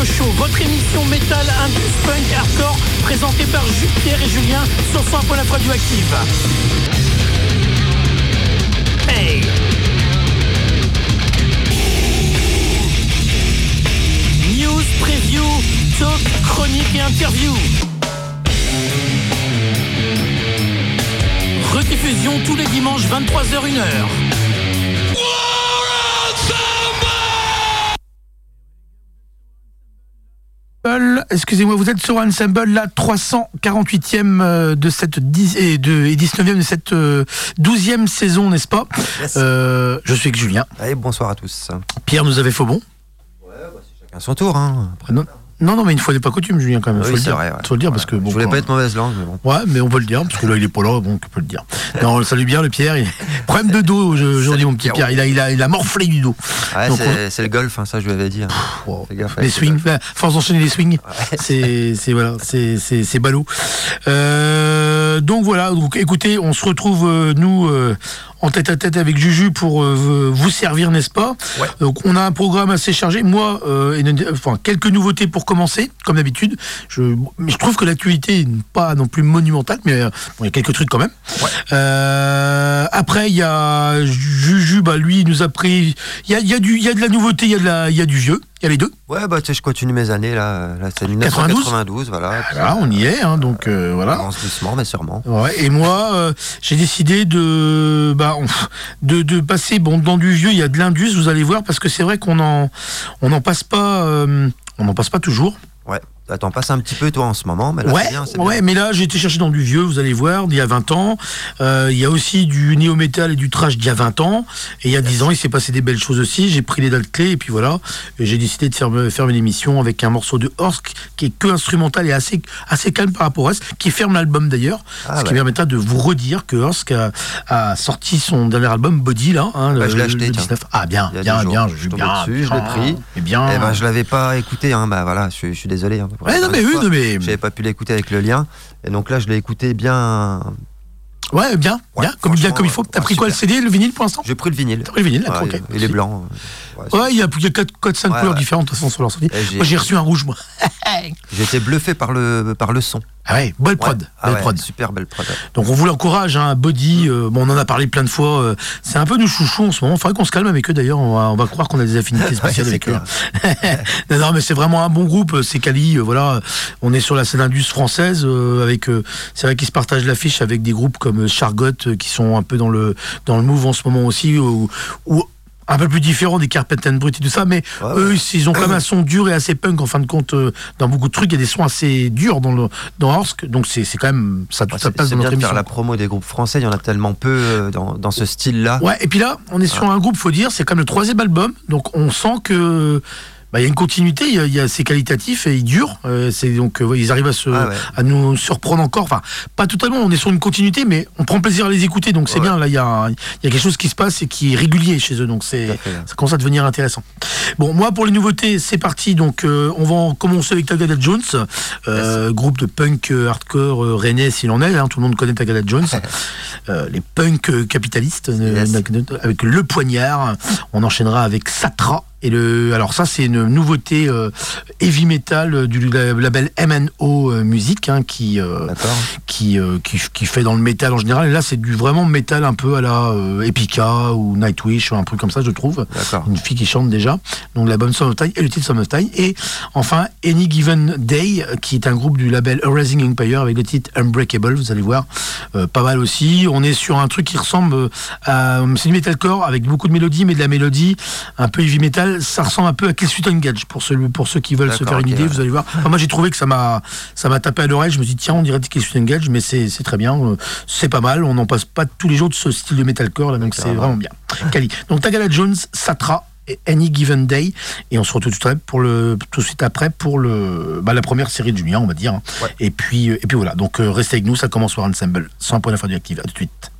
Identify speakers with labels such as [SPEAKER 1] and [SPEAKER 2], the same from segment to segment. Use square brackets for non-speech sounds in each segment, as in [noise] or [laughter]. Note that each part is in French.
[SPEAKER 1] Radio votre émission métal, indus, punk, hardcore, présentée par Pierre et Julien sur 100 la radioactive. Hey News, preview, talk, chronique et interview. Rediffusion tous les dimanches 23h1h.
[SPEAKER 2] Excusez-moi, vous êtes sur Ensemble, la 348e euh, de cette et, de, 19e de cette 12e euh, saison, n'est-ce pas? Euh, Je suis avec Julien.
[SPEAKER 3] Allez, bonsoir à tous.
[SPEAKER 2] Pierre nous avait faux bon.
[SPEAKER 3] Ouais, bah, c'est chacun son tour. Hein.
[SPEAKER 2] Non, non, mais une fois n'est pas coutume, Julien, quand même. faut, le dire. faut le dire parce que.
[SPEAKER 3] Bon, je voulais pas être mauvaise langue, mais bon.
[SPEAKER 2] Ouais, mais on peut le dire, parce que là, il est pas là, donc on peut le dire. [laughs] Non, on salue bien, le Pierre. Il... Problème de dos aujourd'hui, mon petit Pierre. Il a, il, a, il a morflé du dos.
[SPEAKER 3] Ouais, c'est le golf, hein, ça, je lui avais dit. Hein.
[SPEAKER 2] les swings, force d'enchaîner les swings. [laughs] C'est voilà, c'est ballot. Euh, donc voilà, donc écoutez, on se retrouve, euh, nous, euh, en tête à tête avec Juju pour euh, vous servir, n'est-ce pas? Donc on a un programme assez chargé. Moi, euh, enfin quelques nouveautés pour commencer, comme d'habitude. Je, je trouve que l'actualité n'est pas non plus monumentale, mais euh, il y a quelques trucs quand même. après, il y a Juju, bah lui, il nous a pris. Il y a, y, a du, y a de la nouveauté, il y a de la, il y a du vieux. Il y a les deux
[SPEAKER 3] Ouais, bah, tu sais, je continue mes années, là. Là, c'est 1992, voilà.
[SPEAKER 2] Ah, on y est, hein, donc euh, voilà.
[SPEAKER 3] On avance doucement, mais sûrement.
[SPEAKER 2] Ouais, et moi, euh, j'ai décidé de, bah, de, de, passer, bon, dans du vieux, il y a de l'indus, vous allez voir, parce que c'est vrai qu'on en, on en passe pas, euh, on en passe pas toujours.
[SPEAKER 3] Ouais. T'en passes un petit peu toi en ce moment, mais là,
[SPEAKER 2] ouais,
[SPEAKER 3] bien,
[SPEAKER 2] ouais, mais là j'ai été chercher dans du vieux, vous allez voir, d'il y a 20 ans. Euh, il y a aussi du néo-metal et du trash d'il y a 20 ans. Et il y a 10 ans, il s'est passé des belles choses aussi. J'ai pris les dates clés et puis voilà. J'ai décidé de faire, faire une émission avec un morceau de Horsk qui est que instrumental et assez, assez calme par rapport à ce qui ferme l'album d'ailleurs. Ah ce qui permettra de vous redire que Horsk a, sorti son dernier album Body là.
[SPEAKER 3] Hein, bah, je l'ai acheté.
[SPEAKER 2] Ah bien, bien, bien,
[SPEAKER 3] je, bien, dessus, je l'ai pris. Et bien. Eh ben, je l'avais pas écouté, hein, bah voilà, je, suis désolé. Hein,
[SPEAKER 2] non mais oui, non mais
[SPEAKER 3] j'avais pas pu l'écouter avec le lien. Et donc là, je l'ai écouté bien.
[SPEAKER 2] Ouais, bien, bien, comme, bien comme il faut. T'as pris quoi, le CD, le vinyle pour l'instant?
[SPEAKER 3] J'ai pris le vinyle.
[SPEAKER 2] T'as pris le vinyle, d'accord,
[SPEAKER 3] ok. Il est
[SPEAKER 2] Ouais, il y a, 4-5 couleurs différentes de toute façon sur leur CD. Moi, j'ai reçu un rouge, moi. [laughs]
[SPEAKER 3] j'ai été bluffé par le, par le son.
[SPEAKER 2] Ah ouais, belle prod.
[SPEAKER 3] Ah
[SPEAKER 2] prod.
[SPEAKER 3] Super belle prod.
[SPEAKER 2] Donc on vous l'encourage, hein, Body, euh, bon, on en a parlé plein de fois. Euh, c'est un peu nos chouchous en ce moment. Il faudrait qu'on se calme avec eux d'ailleurs. On va, croire qu'on a des affinités [laughs] spéciales avec eux. [laughs] non, non, mais c'est vraiment un bon groupe. Euh, c'est Cali. voilà, on est sur la scène indus française avec. c'est vrai qu'ils se partagent l'affiche avec des groupes comme Chargot qui sont un peu dans le dans le move en ce moment aussi. Où, un peu plus différent des Carpenter Brut et tout ça, mais eux, ils ont quand même un son dur et assez punk en fin de compte. Euh, dans beaucoup de trucs, il y a des sons assez durs dans le dans Orsk, donc c'est quand même ça ça
[SPEAKER 3] passe dans notre faire la promo des groupes français, il y en a tellement peu euh, dans, dans ce style-là.
[SPEAKER 2] Ouais, et puis là, on est sur un groupe, faut dire, c'est comme le troisième album, donc on sent que bah, il y a une continuité, il y a, c'est qualitatif et il dure. Euh, c'est donc euh, ils arrivent à, se, ah à nous surprendre encore. Enfin, pas totalement. On est sur une continuité, mais on prend plaisir à les écouter. Donc c'est bien. Là, il y a, il y a quelque chose qui se passe et qui est régulier chez eux. Donc c'est ça commence à devenir intéressant. Bon, moi pour les nouveautés, c'est parti. Donc euh, on va commencer avec Tagada Jones, groupe de punk hardcore rennais s'il en est. Hein, tout le monde connaît Tagada Jones. [laughs] les punk capitalistes avec le poignard. On enchaînera avec Satra. Et le, alors ça, c'est une nouveauté euh, heavy metal euh, du label MNO euh, Music, hein, qui, qui, qui, qui, fait dans le métal en général. Et là, c'est du vraiment métal un peu à la Epica ou Nightwish, un truc comme ça, je trouve. Une fille qui chante déjà. Donc la bonne Son of Time et le titre Son of Time. Et enfin, Any Given Day, qui est un groupe du label Rising Empire avec le titre Unbreakable. Vous allez voir, pas mal aussi. On est sur un truc qui ressemble à c'est du metalcore avec beaucoup de mélodies, mais de la mélodie un peu heavy metal ça ressemble un peu à Kill Engage pour ceux, pour ceux qui veulent se faire une idée. Vous allez voir. moi, j'ai trouvé que ça m'a, ça m'a tapé à l'oreille. Je me suis dit, tiens, on dirait Kill Engage, mais c'est, très bien. Euh, c'est pas mal. On n'en passe pas tous les jours de ce style de metalcore, là, donc c'est vraiment bien. Kali. Donc, Tagala Jones, Satra, Any Given Day. Et on se retrouve tout, pour le, tout de suite après pour le, bah, la première série de Julien, on va dire. Et, puis, et puis voilà. Donc euh, restez avec nous, ça commence par Ensemble. 100 points d'info active. À tout de suite.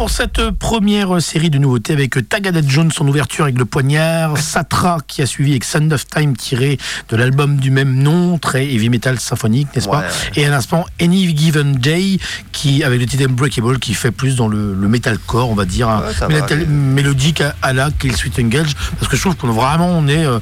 [SPEAKER 2] Pour cette première série de nouveautés avec Tagada Jones en ouverture avec le poignard, [laughs] Satra qui a suivi avec Sound of Time tiré de l'album du même nom, très heavy metal symphonique, n'est-ce pas Et à l'instant Any Given Day qui avec le titre Unbreakable qui fait plus dans le, metalcore, on va dire, mélodique à, la Kill Sweet Engage parce que je trouve qu'on vraiment on est euh,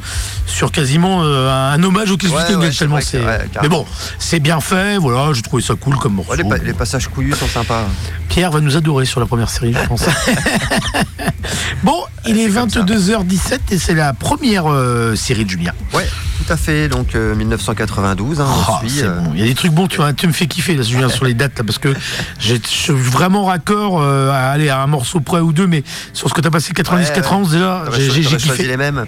[SPEAKER 2] sur quasiment euh, un hommage au Kill Sweet Engage tellement c'est. Mais bon, c'est bien fait, voilà, je trouvais ça cool comme morceau.
[SPEAKER 3] Les, les passages couillus sont sympas.
[SPEAKER 2] Pierre va nous adorer sur la première série, je pense. [laughs] bon, il est 22h17 et c'est la première euh, série de Julien.
[SPEAKER 3] Ouais, à fait. Donc 1992. Euh, hein,
[SPEAKER 2] ah, euh, Il y a des trucs bons, tu, vois, tu me fais kiffer là, Julien, sur les dates là, parce que je suis vraiment raccord à aller à un morceau près ou deux, mais sur ce que tu as passé 90-91 déjà,
[SPEAKER 3] j'ai kiffé. les mêmes.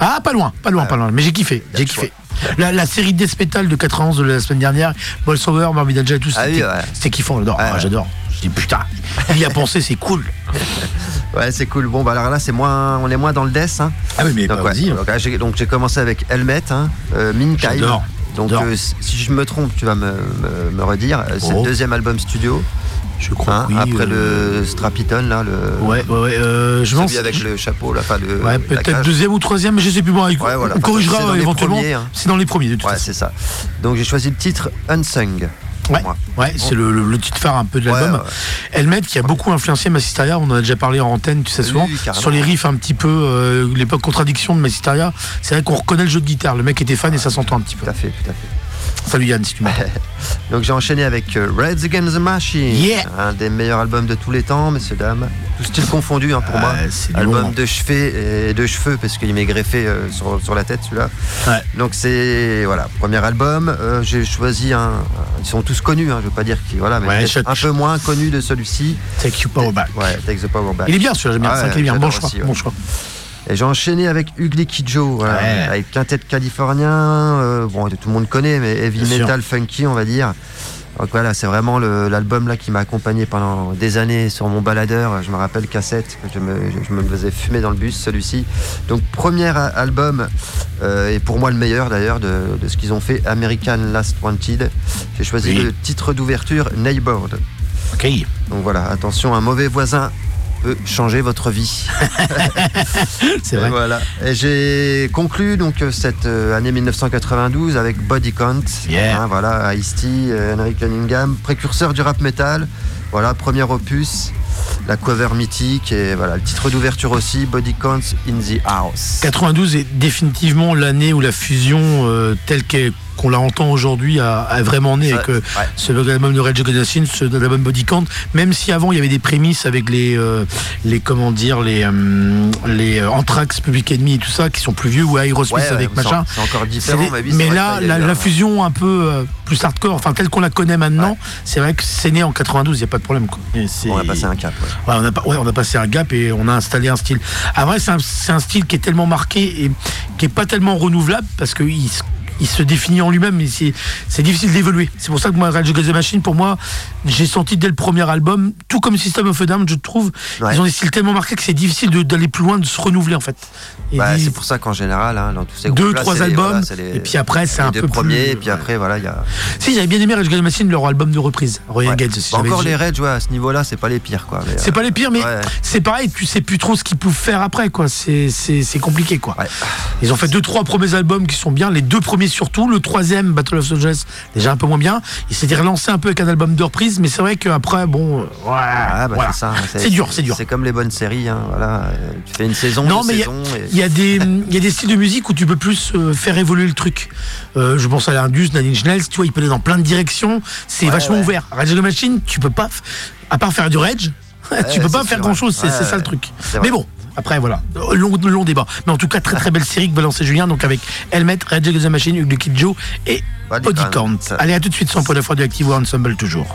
[SPEAKER 2] Ah, pas loin, pas loin, pas loin. Mais j'ai kiffé, j'ai kiffé. La, série Death Metal de 91 de la semaine dernière, Bolsover, Morbid Angel, tout ça. Ah c'était kiffant, j'adore. Ah, j'adore. Je dis putain, il y a pensé, c'est cool. [laughs]
[SPEAKER 3] ouais, c'est cool. Bon, bah alors là, c'est moins, on est moins dans le death. Hein.
[SPEAKER 2] Ah oui, mais donc, bah,
[SPEAKER 3] hein. donc, j'ai commencé avec Helmet, hein, euh, Donc euh, si je me trompe, tu vas me, me, redire. Euh, c'est le oh. deuxième album studio.
[SPEAKER 2] Je crois. Hein,
[SPEAKER 3] après le euh, Strapiton là, le.
[SPEAKER 2] Ouais, ouais, ouais. Euh, je
[SPEAKER 3] pense. avec le chapeau là, pas le.
[SPEAKER 2] Ouais, peut-être deuxième ou troisième, mais je sais plus. Bon, ouais, voilà, on corrigera éventuellement. Hein. C'est dans les premiers. De toute
[SPEAKER 3] ouais, c'est ça. Donc j'ai choisi le titre Unsung.
[SPEAKER 2] Ouais, ouais c'est le, le, titre phare un peu de l'album. Elmet qui a beaucoup influencé Massisteria, on en a déjà parlé en antenne, tu sais souvent, sur les riffs un petit peu, euh, l'époque contradiction de Massisteria. C'est vrai qu'on reconnaît le jeu de guitare, le mec était fan et ça s'entend un petit peu.
[SPEAKER 3] Tout à fait, tout à fait.
[SPEAKER 2] Salut Yann, si tu. [laughs]
[SPEAKER 3] Donc j'ai enchaîné avec euh, Reds Against the Machine, un des meilleurs albums de tous les temps, messieurs dames. Tout style confondu hein, pour moi. Album de cheveux et de cheveux parce qu'il m'est greffé euh, sur, la tête celui-là. Donc c'est voilà premier album. Euh, j'ai choisi un. Ils sont tous connus, hein, je veux pas dire qui voilà, mais un peu moins connu de celui-ci.
[SPEAKER 2] Take You Power Back.
[SPEAKER 3] Ouais, Take the Power Back.
[SPEAKER 2] Il est bien celui-là, j'aime bien. bien. Bon choix. bon choix.
[SPEAKER 3] Et j'ai enchaîné avec Ugly Kid Joe, avec quintet californien, euh, bon, tout le monde connaît, mais heavy metal funky, on va dire. Donc voilà, c'est vraiment l'album là qui m'a accompagné pendant des années sur mon baladeur. Je me rappelle cassette que je me, je me faisais fumer dans le bus, celui-ci. Donc premier album euh, et pour moi le meilleur d'ailleurs de, ce qu'ils ont fait, American Last Wanted. J'ai choisi le titre d'ouverture Neighborhood.
[SPEAKER 2] Ok.
[SPEAKER 3] Donc voilà, attention, un mauvais voisin peut changer votre vie. [laughs]
[SPEAKER 2] c'est vrai.
[SPEAKER 3] Voilà. Et j'ai conclu donc cette euh, année 1992 avec Body Count. Hein, voilà, Ice-T, euh, Henry Cunningham, précurseur du rap metal. Voilà, premier opus la cover mythique et voilà le titre d'ouverture aussi Body Count in the House.
[SPEAKER 2] 92 est définitivement l'année où la fusion euh, telle qu'elle qu'on la entend aujourd'hui a, vraiment né avec ce album de Rage Against ce album Body Count, même si avant il y avait des prémices avec les, euh, les comment dire, les, euh, les euh, Anthrax, Public Enemy et tout ça, qui sont plus vieux, ou Aerosmith avec machin.
[SPEAKER 3] C'est encore différent,
[SPEAKER 2] mais, là, la, fusion un peu plus hardcore, enfin telle qu'on la connaît maintenant, c'est vrai que c'est né en 92, il n'y a pas de problème.
[SPEAKER 3] On a passé un cap.
[SPEAKER 2] on, a, on a passé un gap et on a installé un style. Vrai, c'est un, un, style qui est tellement marqué et qui est pas tellement renouvelable parce qu'il il se définit en lui-même, mais c'est difficile d'évoluer. C'est pour ça que moi, Rage Against the Machine, pour moi, j'ai senti dès le premier album, tout comme System of a Down, je trouve, ils ont des styles tellement marqués que c'est difficile d'aller plus loin, de se renouveler en fait.
[SPEAKER 3] Bah, c'est pour ça qu'en général, hein, dans tous ces
[SPEAKER 2] deux, trois albums, et puis après, c'est un peu
[SPEAKER 3] premiers, et puis après, voilà, il y a.
[SPEAKER 2] Si j'avais bien aimé Rage Against the Machine, leur album de reprise, Royal ouais. Gates.
[SPEAKER 3] Bah, encore les Rage, à ce niveau-là, c'est pas les pires, quoi.
[SPEAKER 2] C'est pas les pires, mais c'est pareil, tu sais plus trop ce qu'ils peuvent faire après, quoi. C'est compliqué, quoi. Ils ont fait deux, trois premiers albums qui sont bien, les deux premiers surtout, le troisième Battle of Los déjà un peu moins bien. Il s'était relancé un peu avec un album de reprise, mais c'est vrai qu'après, bon, euh,
[SPEAKER 3] ah, bah,
[SPEAKER 2] c'est dur, c'est dur.
[SPEAKER 3] C'est comme les bonnes séries, hein, voilà. Tu fais une saison,
[SPEAKER 2] non, mais il y, a des, [laughs] y a des styles de musique où tu peux plus euh, faire évoluer le truc. Euh, je pense à l'Indus, Nadine Schnells, tu vois, il peut aller dans plein de directions. C'est vachement ouvert. Rage the Machine, tu peux pas, à part faire du rage, [laughs] tu peux pas faire grand chose. C'est ça le truc. Mais bon, après, voilà, long, long débat. Mais en tout cas, très très belle série que va lancer Julien, donc avec Helmet, Red Against the Machine, Ugly Kid Joe et Body Count. Allez, à tout de suite sur point de fois de Active Ensemble toujours.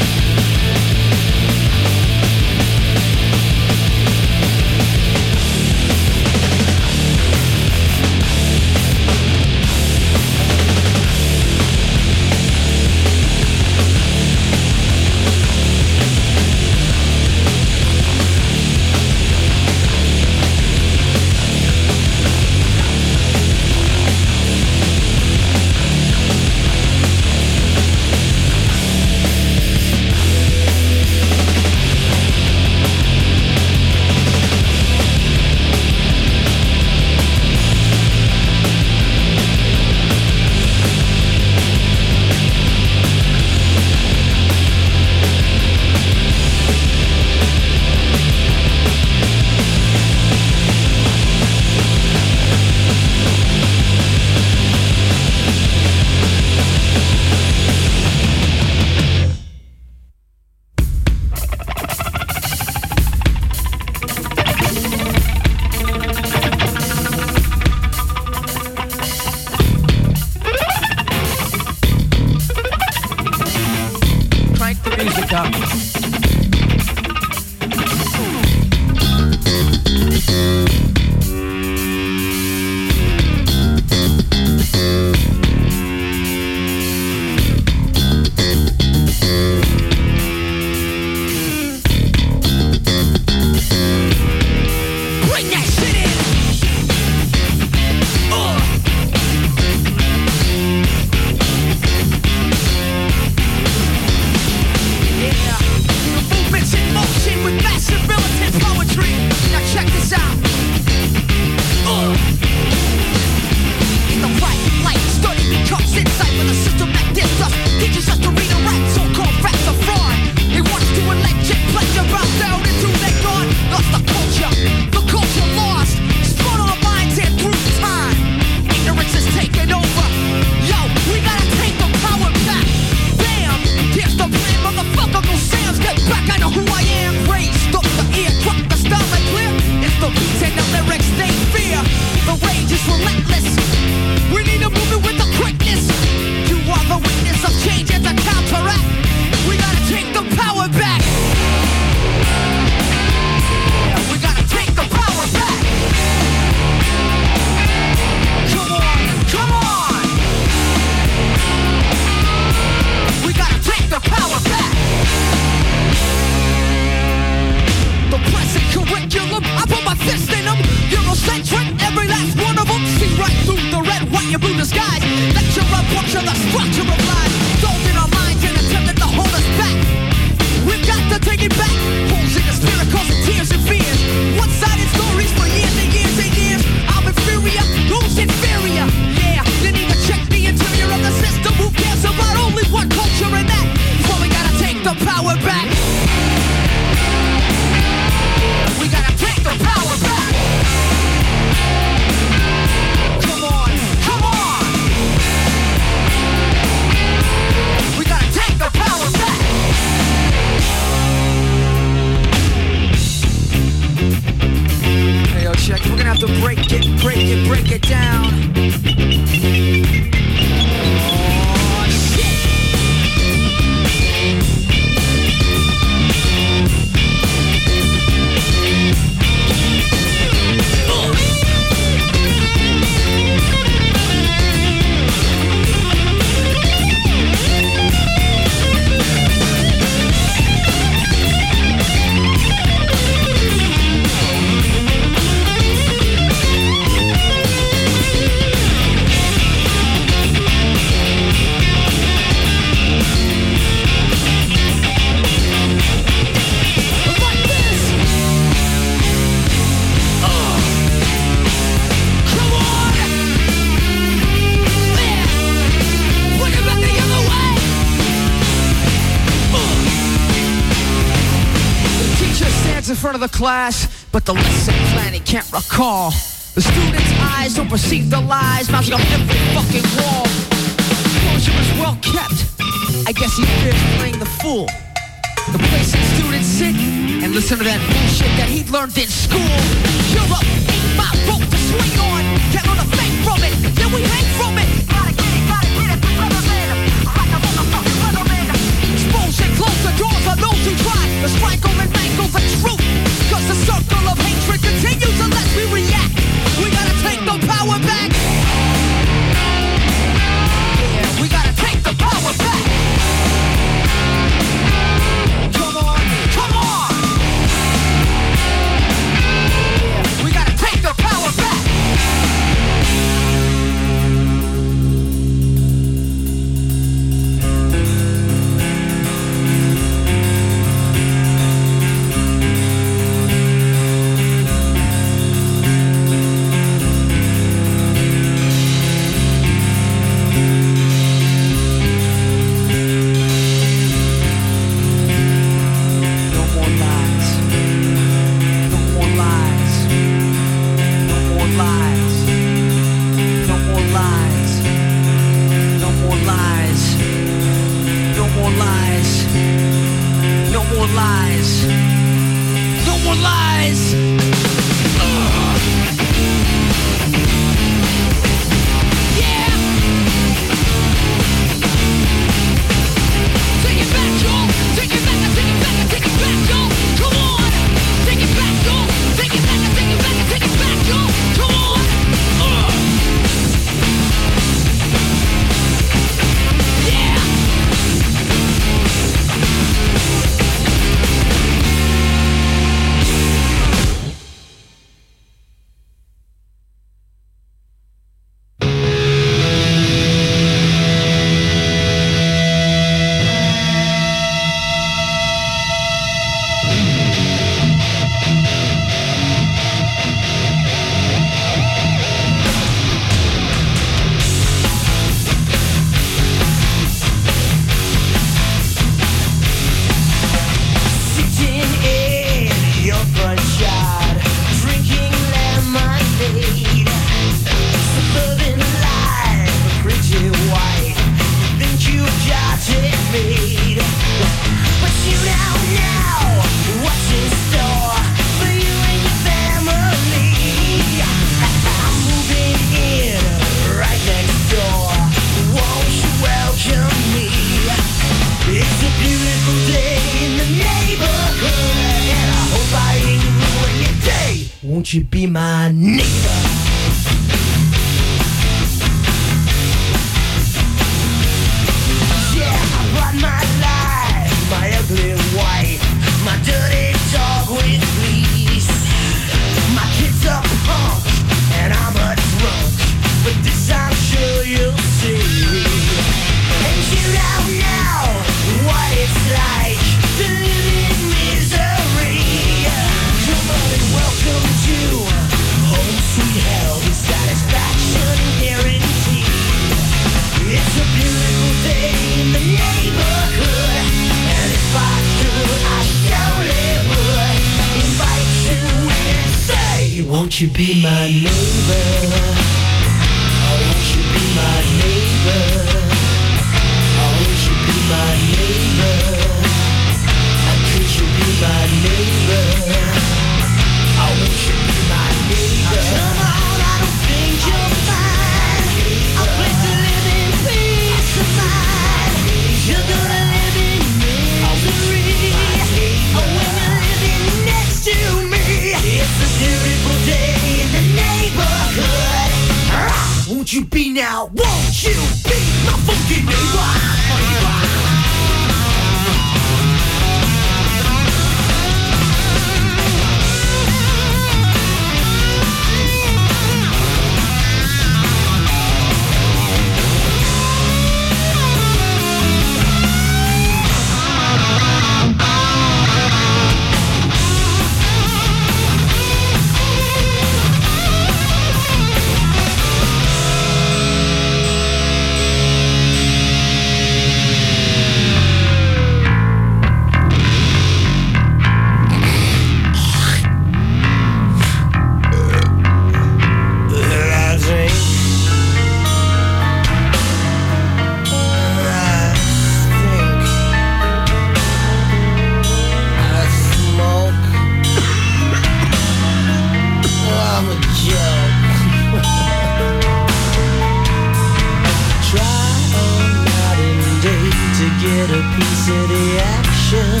[SPEAKER 4] get a
[SPEAKER 5] piece of the action.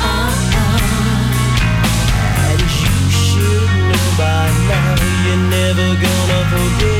[SPEAKER 5] Uh-uh. And you should know by now you're never gonna forget.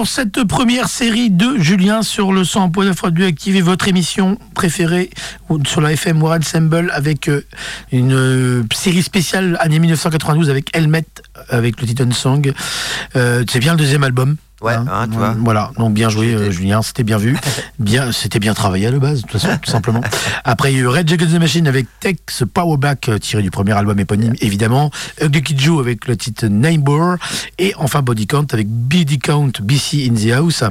[SPEAKER 2] Pour cette première série de Julien sur le 100.9 Radioactive et votre émission préférée sur la FM War Ensemble avec euh, une euh, série spéciale année 1992 avec Helmet, avec le Titan Song. Euh, C'est bien le deuxième album.
[SPEAKER 3] Ouais, hein, tu vois.
[SPEAKER 2] Voilà, donc bien joué euh, Julien, c'était bien vu. [laughs] Bien, c'était bien travaillé à la base, de toute façon, tout simplement. [laughs] Après, il y a eu Red Jacket the Machine avec Tex Powerback, euh, tiré du premier album éponyme, évidemment. Ugly Kid Joe avec le titre Neighbor. Et enfin Body Count avec BD Count BC in the House,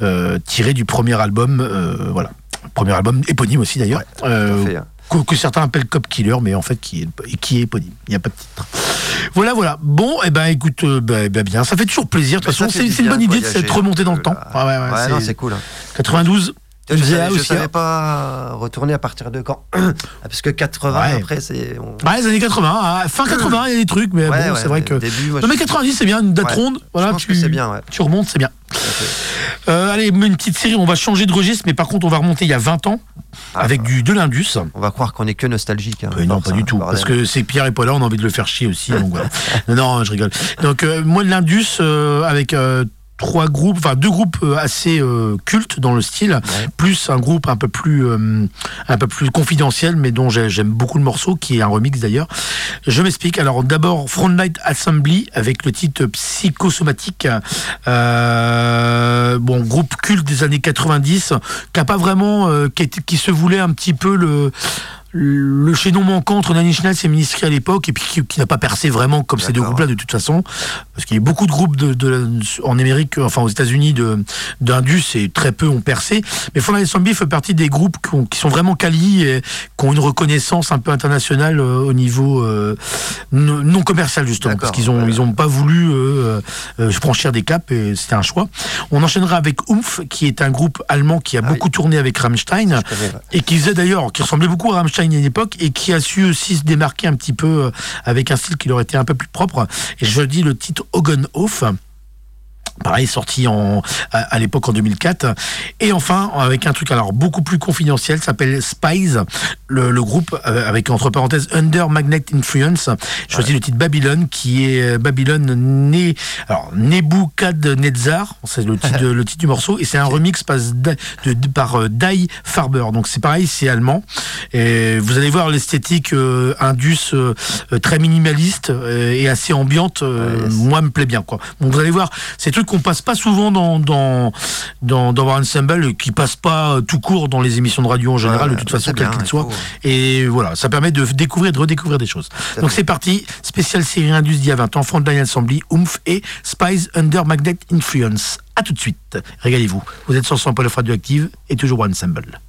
[SPEAKER 2] euh, tiré du premier album, euh, voilà. Premier album éponyme aussi d'ailleurs.
[SPEAKER 3] Hein.
[SPEAKER 2] Que, que certains appellent Cop Killer, mais en fait qui est, qui est éponyme. Il n'y a pas de titre. Voilà, voilà. Bon, eh ben écoute, euh, bah, bah, bien. Ça fait toujours plaisir. De toute
[SPEAKER 3] ça
[SPEAKER 2] façon, c'est une bonne idée de
[SPEAKER 3] voyager
[SPEAKER 2] s'être remonté dans le temps. Ah ouais, ouais,
[SPEAKER 3] Ouais, c'est cool. hein.
[SPEAKER 2] 92.
[SPEAKER 3] Je
[SPEAKER 2] The
[SPEAKER 3] savais, savais pas retourner à partir de quand. [clears throat] Parce que 80,
[SPEAKER 2] Ouais.
[SPEAKER 3] après, c'est. on-
[SPEAKER 2] Ouais, les années 80, hein. fin 80, il y a des trucs, mais
[SPEAKER 3] Ouais,
[SPEAKER 2] bon, c'est vrai que.
[SPEAKER 3] début, moi,
[SPEAKER 2] non, mais
[SPEAKER 3] je-
[SPEAKER 2] 90, c'est bien, une date ronde. Voilà,
[SPEAKER 3] Je pense
[SPEAKER 2] tu,
[SPEAKER 3] que c'est bien, ouais.
[SPEAKER 2] tu remontes, c'est bien. Euh, allez, une petite série, on va changer de registre, mais par contre, on va remonter il y a 20 ans,
[SPEAKER 3] Ah,
[SPEAKER 2] avec du de l'Indus.
[SPEAKER 3] On va croire qu'on est que nostalgique. hein,
[SPEAKER 2] Euh, non, pas du
[SPEAKER 3] hein,
[SPEAKER 2] tout.
[SPEAKER 3] bordel.
[SPEAKER 2] Parce que c'est Pierre et Paul là, on a envie de le faire chier aussi. donc voilà. [laughs] non, non, je rigole. Donc, euh, moi, de l'Indus, euh, avec trois groupes, enfin deux groupes euh, assez euh, cultes dans le style, plus un groupe un peu plus, euh, un peu plus confidentiel, mais dont j'ai- j'aime beaucoup le morceau, qui est un remix d'ailleurs. Je m'explique. Alors, d'abord, Frontlight Assembly avec le titre Psychosomatique. Euh, bon, groupe culte des années 90, qui a pas vraiment, euh, qui, qui se voulait un petit peu le le chaînon manquant entre Inch Nails et Ministry à l'époque, et puis qui, qui n'a pas percé vraiment comme ces deux groupes-là de toute façon, parce qu'il y a eu beaucoup de groupes de, de- en Amérique, enfin aux États-Unis d'Indus et très peu ont percé. Mais Frontline Zombie fait partie des groupes qui, ont- qui sont vraiment quali et qui ont une reconnaissance un peu internationale euh, au niveau euh, non commercial justement, parce qu'ils ont
[SPEAKER 3] ouais.
[SPEAKER 2] ils ont pas voulu euh, euh, franchir des caps et c'était un choix. On enchaînera avec Oomph, qui est un groupe allemand qui a
[SPEAKER 3] Ah
[SPEAKER 2] beaucoup tourné avec Rammstein et qui faisait d'ailleurs, qui ressemblait beaucoup à Rammstein à une époque et qui a su aussi se démarquer un petit peu euh, avec un style qui leur était un peu plus propre. Et je dis le titre Hogan Off. Pareil, sorti en, à, à l'époque en 2004. Et enfin, avec un truc alors beaucoup plus confidentiel, s'appelle Spies, le, le groupe euh, avec entre parenthèses Under Magnet Influence. Je choisis le titre Babylone, qui est euh, Babylone né, alors Nebuchadnezzar, c'est le titre, [laughs] le titre du morceau, et c'est un remix par, de, de- par euh, Dai Farber. Donc c'est pareil, c'est allemand. Et vous allez voir l'esthétique euh, indus très minimaliste et assez ambiante.
[SPEAKER 3] Ouais,
[SPEAKER 2] moi, me plaît bien. Quoi. Donc vous allez voir, c'est des trucs qu'on passe pas souvent dans dans dans, dans War Ensemble, qui passe pas euh, tout court dans les émissions de radio en général,
[SPEAKER 3] Ouais,
[SPEAKER 2] de toute façon, quel qu'il
[SPEAKER 3] il
[SPEAKER 2] soit. Et voilà, ça permet de découvrir, de redécouvrir des choses. Donc c'est parti, spécial série Indus d'il y a 20 ans, Frontline Assembly, Oomph et Spies Under Magnet Influence. À tout de suite, régalez-vous. Vous êtes sur 100 Pôle Radioactive et toujours One Ensemble.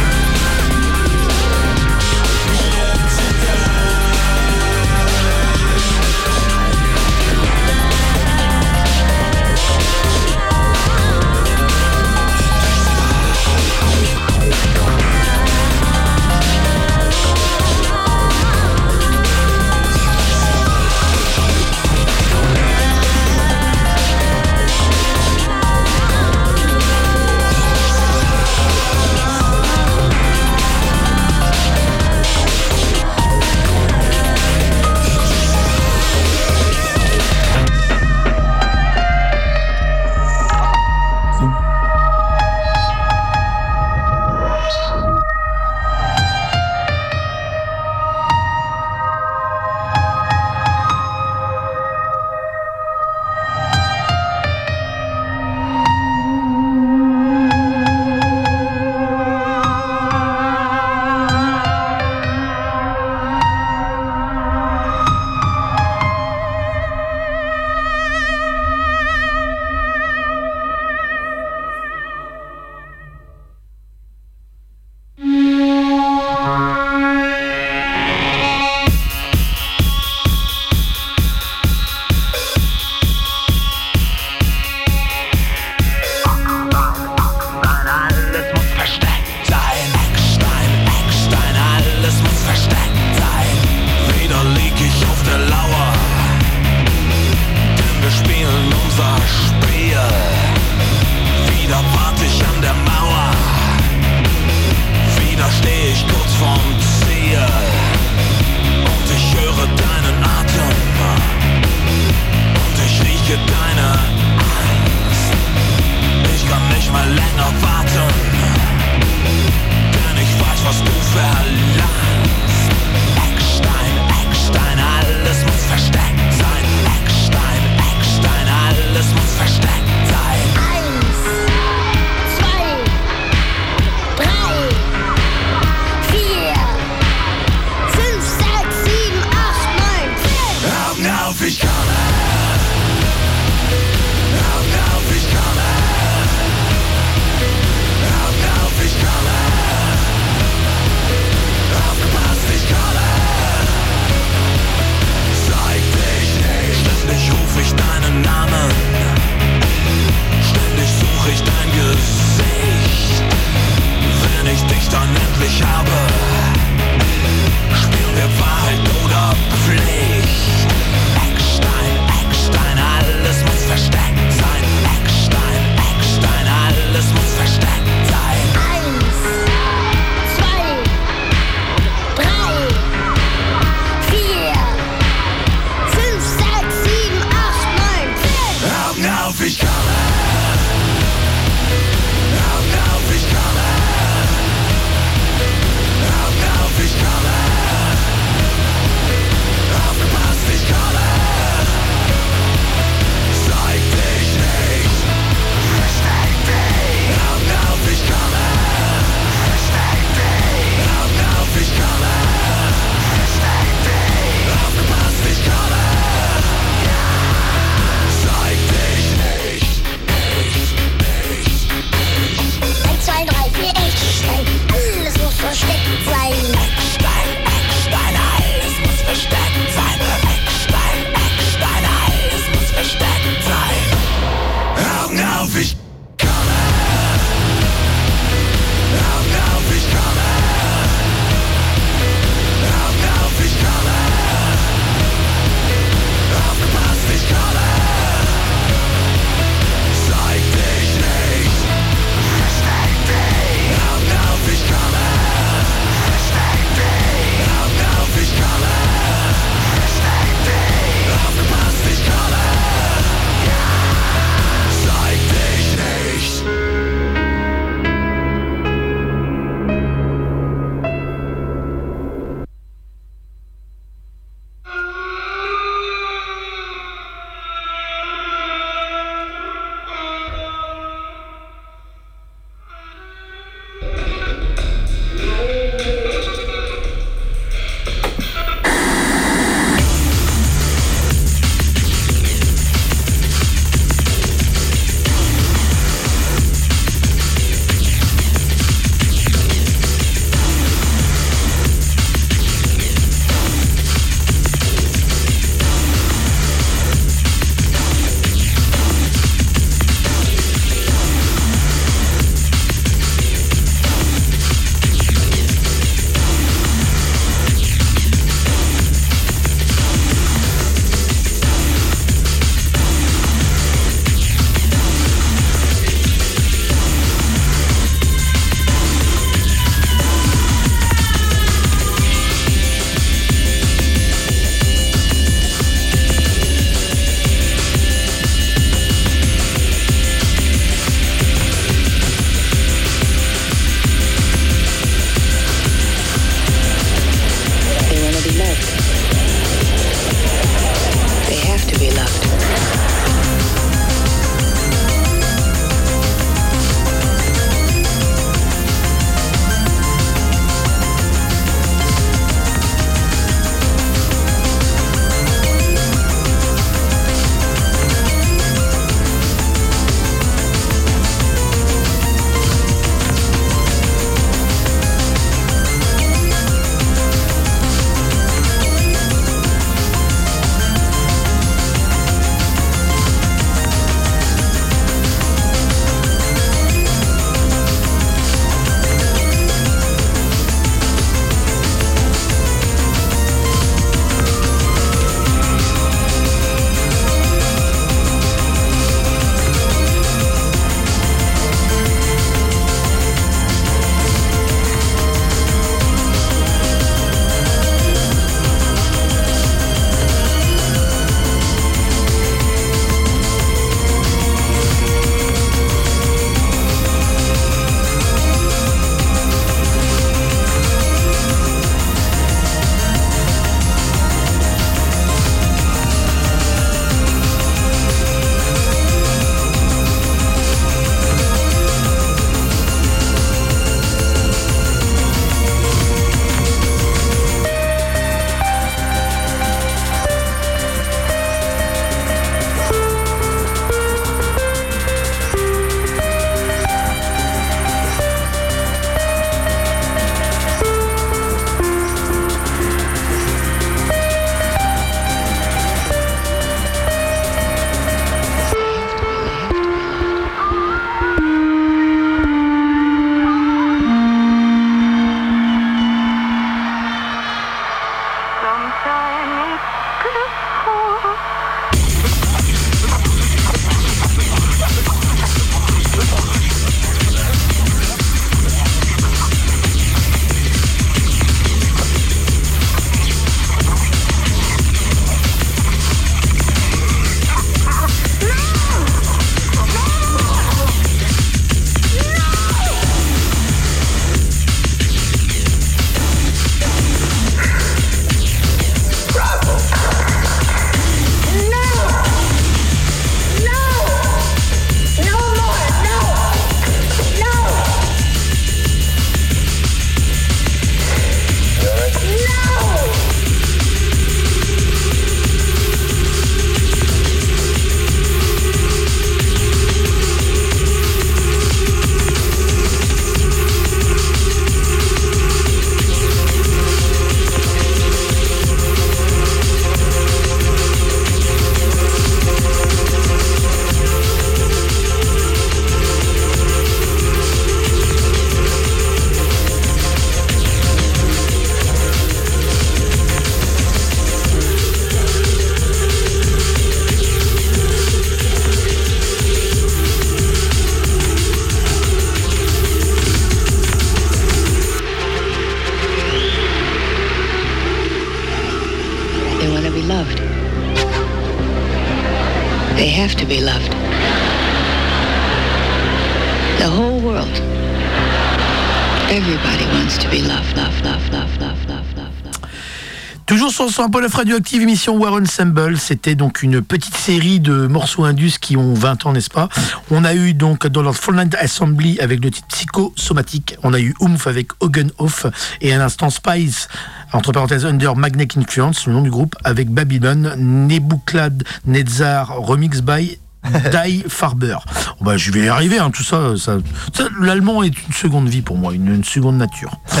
[SPEAKER 2] Sur son Paul Radioactive, émission War Ensemble. C'était donc une petite série de morceaux indus qui ont 20 ans, n'est-ce pas? On a eu donc dans leur Full Night Assembly avec le titre Psychosomatique. On a eu Oomph avec Hogan Off et un instant Spice, entre parenthèses Under Magnet Influence, le nom du groupe, avec Babylon, Nebuklad Netzar, remix by [laughs] Die Farber. Oh bah, je vais y arriver, hein, tout ça. ça, ça, L'allemand est une seconde vie pour moi, une, une seconde nature. [laughs]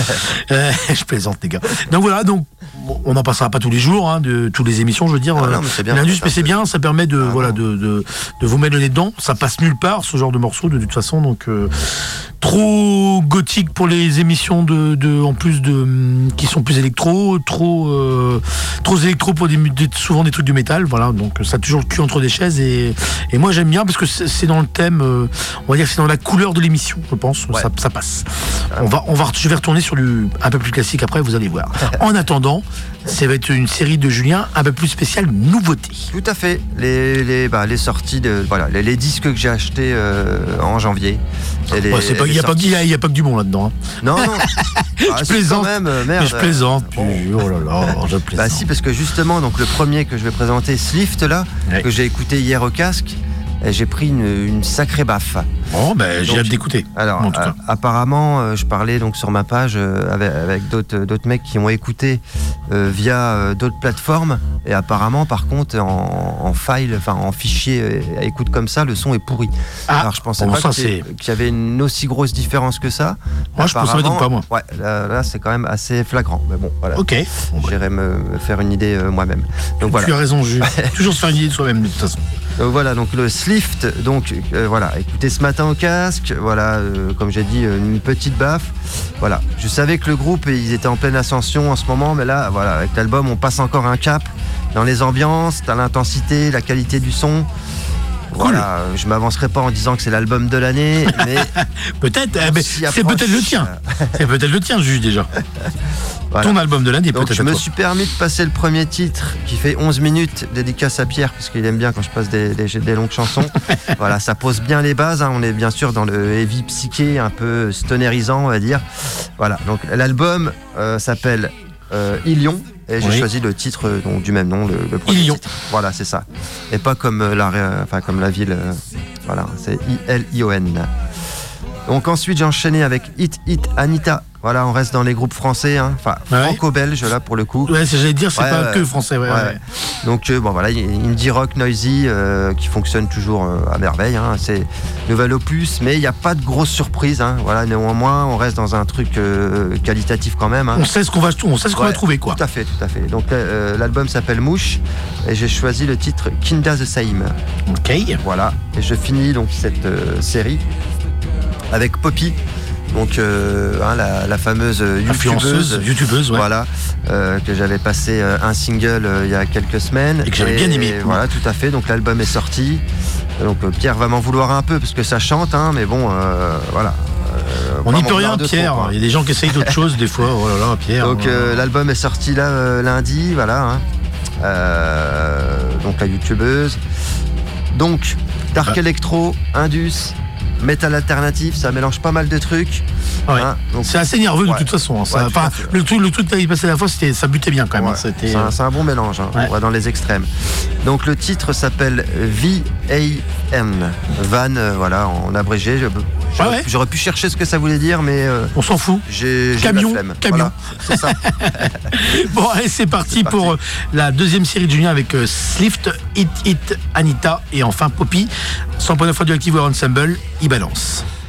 [SPEAKER 2] Euh, [laughs] je plaisante, les gars. Donc voilà, donc on n'en passera pas tous les jours, hein, de toutes les émissions, je veux dire.
[SPEAKER 3] Ah
[SPEAKER 2] euh,
[SPEAKER 3] non, mais c'est bien,
[SPEAKER 2] l'Indus, mais c'est bien, ça permet de,
[SPEAKER 3] Ah
[SPEAKER 2] voilà, de, de, de vous mettre le nez dedans. Ça passe nulle part, ce genre de morceau, de, toute façon. Donc, euh, trop gothique pour les émissions de, de en plus de hum, qui sont plus électro, trop euh, trop électro pour des, souvent des trucs du métal, voilà. Donc ça a toujours le cul entre des chaises et, et moi j'aime bien parce que c'est c'est dans le thème, euh, on va dire que c'est dans la couleur de l'émission, je pense.
[SPEAKER 3] Ouais.
[SPEAKER 2] Ça, ça passe. On va on va je vais retourner sur du un peu plus classique après, vous allez voir. [laughs] En attendant, ça va être une série de Julien un peu plus spéciale nouveauté.
[SPEAKER 3] Tout à fait. Les, les, bah, les sorties de voilà les, les disques que j'ai achetés euh, en janvier.
[SPEAKER 2] Ouais, Il n'y a, pas- a- a que du bon là-dedans. hein.
[SPEAKER 3] Non non. [laughs] Ah,
[SPEAKER 2] plaisante.
[SPEAKER 3] Même, euh, merde.
[SPEAKER 2] Je plaisante.
[SPEAKER 3] Bon.
[SPEAKER 2] puis, oh là là, je plaisante.
[SPEAKER 3] Bah si parce que justement donc le premier que je vais présenter Slift là
[SPEAKER 2] Ouais.
[SPEAKER 3] que j'ai écouté hier au casque j'ai pris une, une sacrée baffe.
[SPEAKER 2] Bon, ben, j'ai hâte d'écouter.
[SPEAKER 3] Alors,
[SPEAKER 2] En tout cas.
[SPEAKER 3] euh, apparemment, euh, je parlais donc sur ma page euh, avec, avec d'autres mecs qui ont écouté via d'autres plateformes. Et apparemment, par contre, en, en file, enfin en fichier à écoute comme ça, le son est pourri.
[SPEAKER 2] Ah,
[SPEAKER 3] Alors, je pensais
[SPEAKER 2] bon,
[SPEAKER 3] pas qu'il y avait une aussi grosse différence que ça.
[SPEAKER 2] Moi, je m'étonne pas, moi.
[SPEAKER 3] Ouais, là, là, c'est quand même assez flagrant. Mais bon, voilà.
[SPEAKER 2] Ok. Bah,
[SPEAKER 3] J'irai me, me faire une idée euh, moi-même. Donc voilà.
[SPEAKER 2] Tu as raison, Jules. [laughs] Toujours se faire une idée de soi-même, de toute façon.
[SPEAKER 3] Donc voilà, donc le Donc euh, voilà, écoutez ce matin au casque, voilà, euh, comme j'ai dit, euh, une petite baffe. Voilà, je savais que le groupe, ils étaient en pleine ascension en ce moment, mais là, voilà, avec l'album, on passe encore un cap dans les ambiances, dans l'intensité, la qualité du son. Voilà, je m'avancerai pas en disant que c'est l'album de l'année, [laughs] mais
[SPEAKER 2] Peut-être, eh ben, c'est peut-être le tien. C'est peut-être le tien, Jules, déjà.
[SPEAKER 3] Voilà.
[SPEAKER 2] Ton album de l'année, peut-être
[SPEAKER 3] je me
[SPEAKER 2] toi.
[SPEAKER 3] suis permis de passer le premier titre qui fait 11 minutes, dédicace à Pierre parce qu'il aime bien quand je passe des, des- des longues chansons. [laughs] voilà, ça pose bien les bases. hein. On est bien sûr dans le heavy psyché, un peu stonerisant, on va dire. Voilà, donc l'album euh, s'appelle euh, Ilion et j'ai
[SPEAKER 2] Oui.
[SPEAKER 3] choisi le titre euh, donc, du même nom, le, le premier
[SPEAKER 2] Ilion.
[SPEAKER 3] titre. Voilà, c'est ça. Et pas comme euh, la, ré- enfin, comme la ville. euh, voilà, c'est I-L-I-O-N. Donc ensuite j'ai enchaîné avec Hit Hit Anita. Voilà, on reste dans les groupes français, hein. enfin
[SPEAKER 2] Ouais.
[SPEAKER 3] franco-belge là pour le coup.
[SPEAKER 2] Ouais, j'allais dire, c'est
[SPEAKER 3] Ouais,
[SPEAKER 2] pas
[SPEAKER 3] ouais.
[SPEAKER 2] que français. Ouais.
[SPEAKER 3] Donc euh, bon voilà, indie rock noisy euh, qui fonctionne toujours euh, à merveille. hein. C'est nouvel opus, mais il n'y a pas de grosses surprises. hein. Voilà, néanmoins, on reste dans un truc euh, qualitatif quand même. hein.
[SPEAKER 2] On sait ce qu'on va, on sait ce qu'on
[SPEAKER 3] Ouais,
[SPEAKER 2] va trouver, quoi.
[SPEAKER 3] Tout à fait, tout à fait. Donc euh, l'album s'appelle Mouche et j'ai choisi le titre Kinda the Same.
[SPEAKER 2] Ok.
[SPEAKER 3] Voilà, et je finis donc cette euh, série avec Poppy. Donc euh, hein, la, la fameuse
[SPEAKER 2] Influenceuse,
[SPEAKER 3] youtubeuse,
[SPEAKER 2] youtubeuse, ouais.
[SPEAKER 3] voilà, euh, que j'avais passé euh, un single euh, il y a quelques semaines.
[SPEAKER 2] Et que j'avais bien aimé.
[SPEAKER 3] Voilà, tout à fait. Donc l'album est sorti. Donc euh, Pierre va m'en vouloir un peu parce que ça chante, hein, mais bon, euh, voilà. Euh,
[SPEAKER 2] On n'y peut rien,
[SPEAKER 3] trop,
[SPEAKER 2] Pierre. Il y a des gens qui essayent d'autres choses, des fois. Oh là là, Pierre.
[SPEAKER 3] Donc euh, l'album est sorti là euh, lundi, voilà. hein. Euh, donc la youtubeuse. Donc dark
[SPEAKER 2] Ah.
[SPEAKER 3] electro, indus, metal alternatif, ça mélange pas mal de trucs.
[SPEAKER 2] Ouais.
[SPEAKER 3] hein.
[SPEAKER 2] C'est assez nerveux de
[SPEAKER 3] Ouais.
[SPEAKER 2] toute façon. hein. Ça-
[SPEAKER 3] tout fait.
[SPEAKER 2] le truc, le truc que passé la fois, c'était, ça butait bien quand même. hein.
[SPEAKER 3] C'est un, bon mélange, on va dans les extrêmes. Donc le titre s'appelle V-A-N, Van, euh, voilà, en abrégé. J'aurais pu chercher ce que ça voulait dire, mais euh,
[SPEAKER 2] On s'en fout.
[SPEAKER 3] j'ai
[SPEAKER 2] Camion,
[SPEAKER 3] la
[SPEAKER 2] camion.
[SPEAKER 3] Voilà, c'est ça. [laughs]
[SPEAKER 2] Bon, allez, c'est parti
[SPEAKER 3] parti.
[SPEAKER 2] pour euh, la deuxième série de Julien avec euh, Slift, Hit Hit, Anita et enfin Poppy. 100.9 Radioactive War Ensemble, il balance.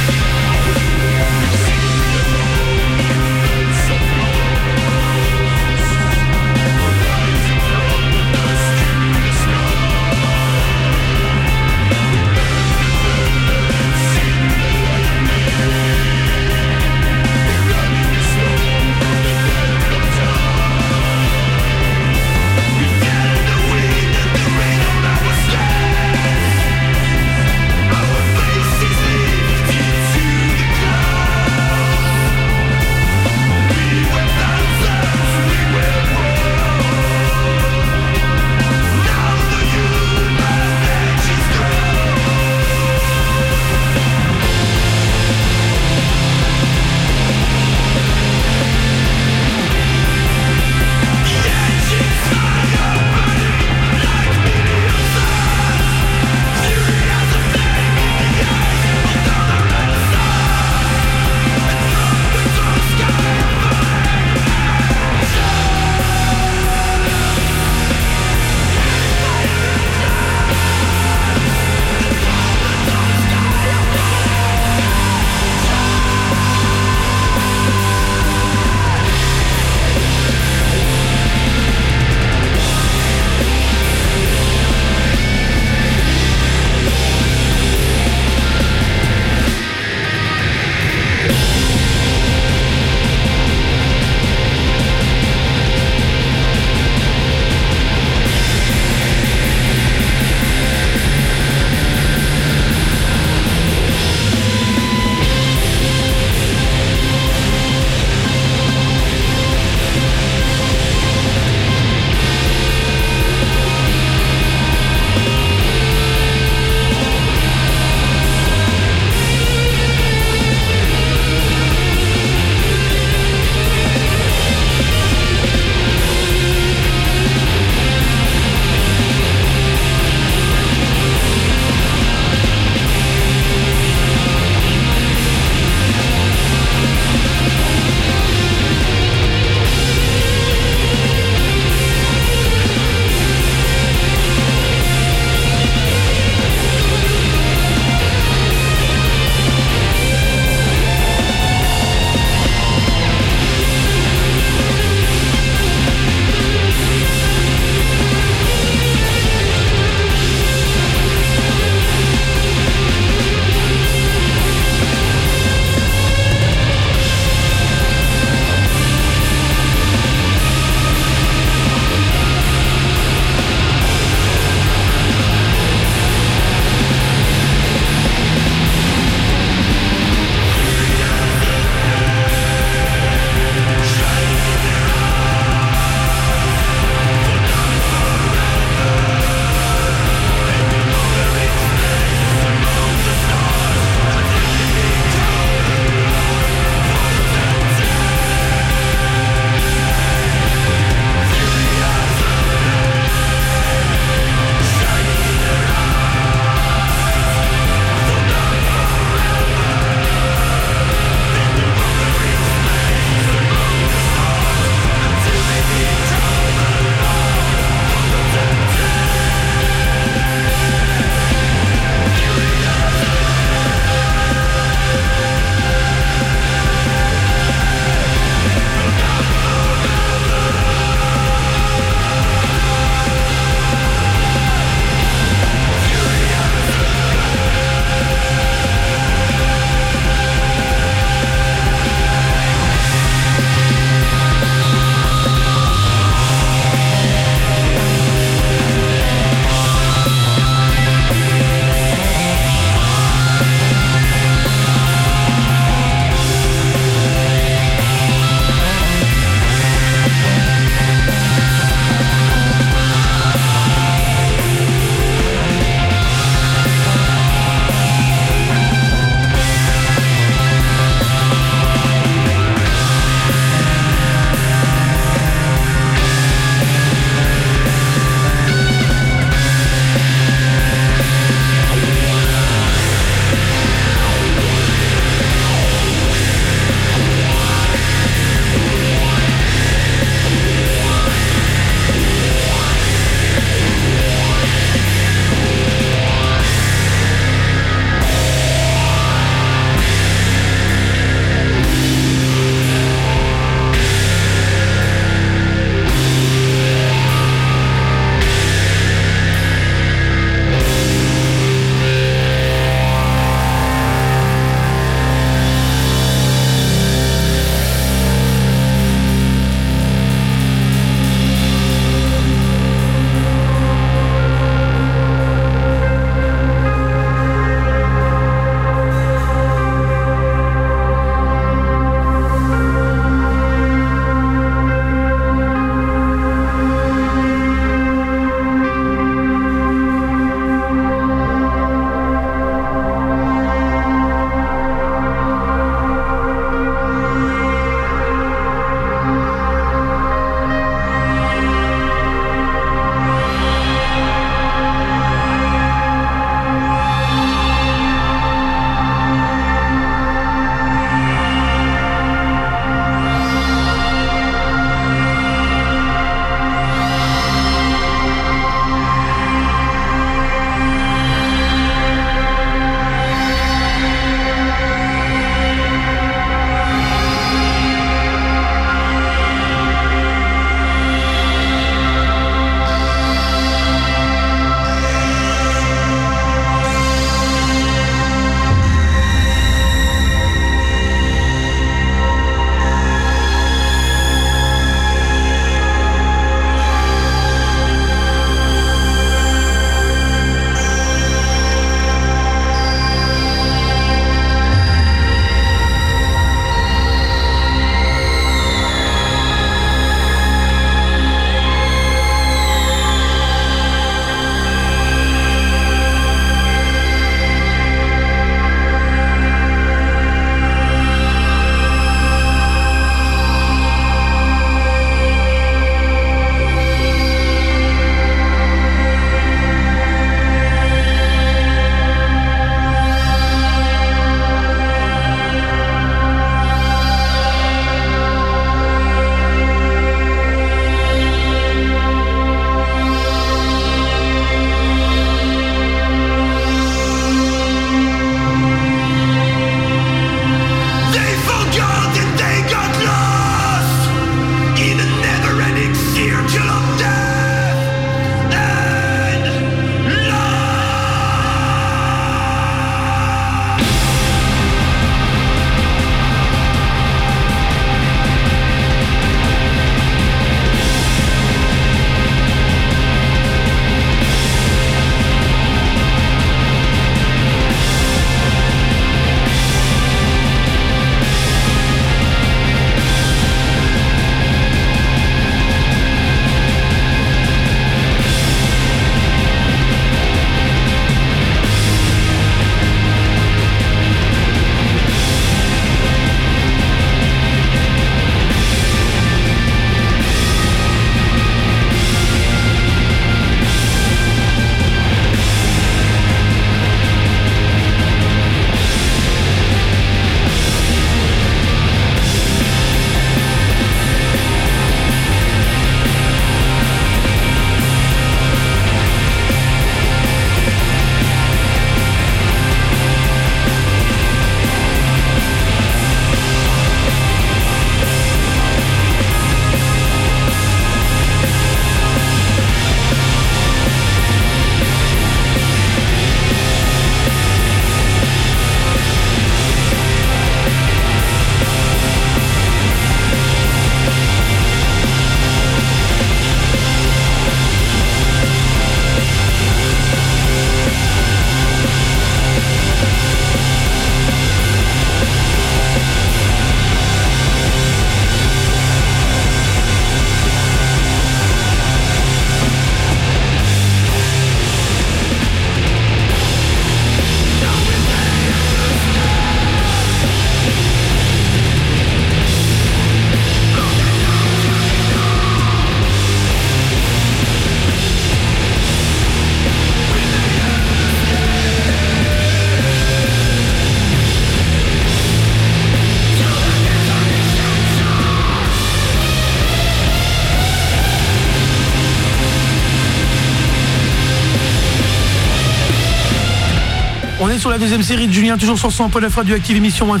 [SPEAKER 2] Sur la deuxième série de Julien, toujours sur son la du Active émission One.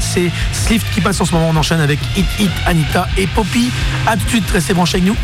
[SPEAKER 2] C'est Slift qui passe en ce moment. On enchaîne avec Hit Hit, Anita et Poppy. A tout de suite, restez branchés avec nous.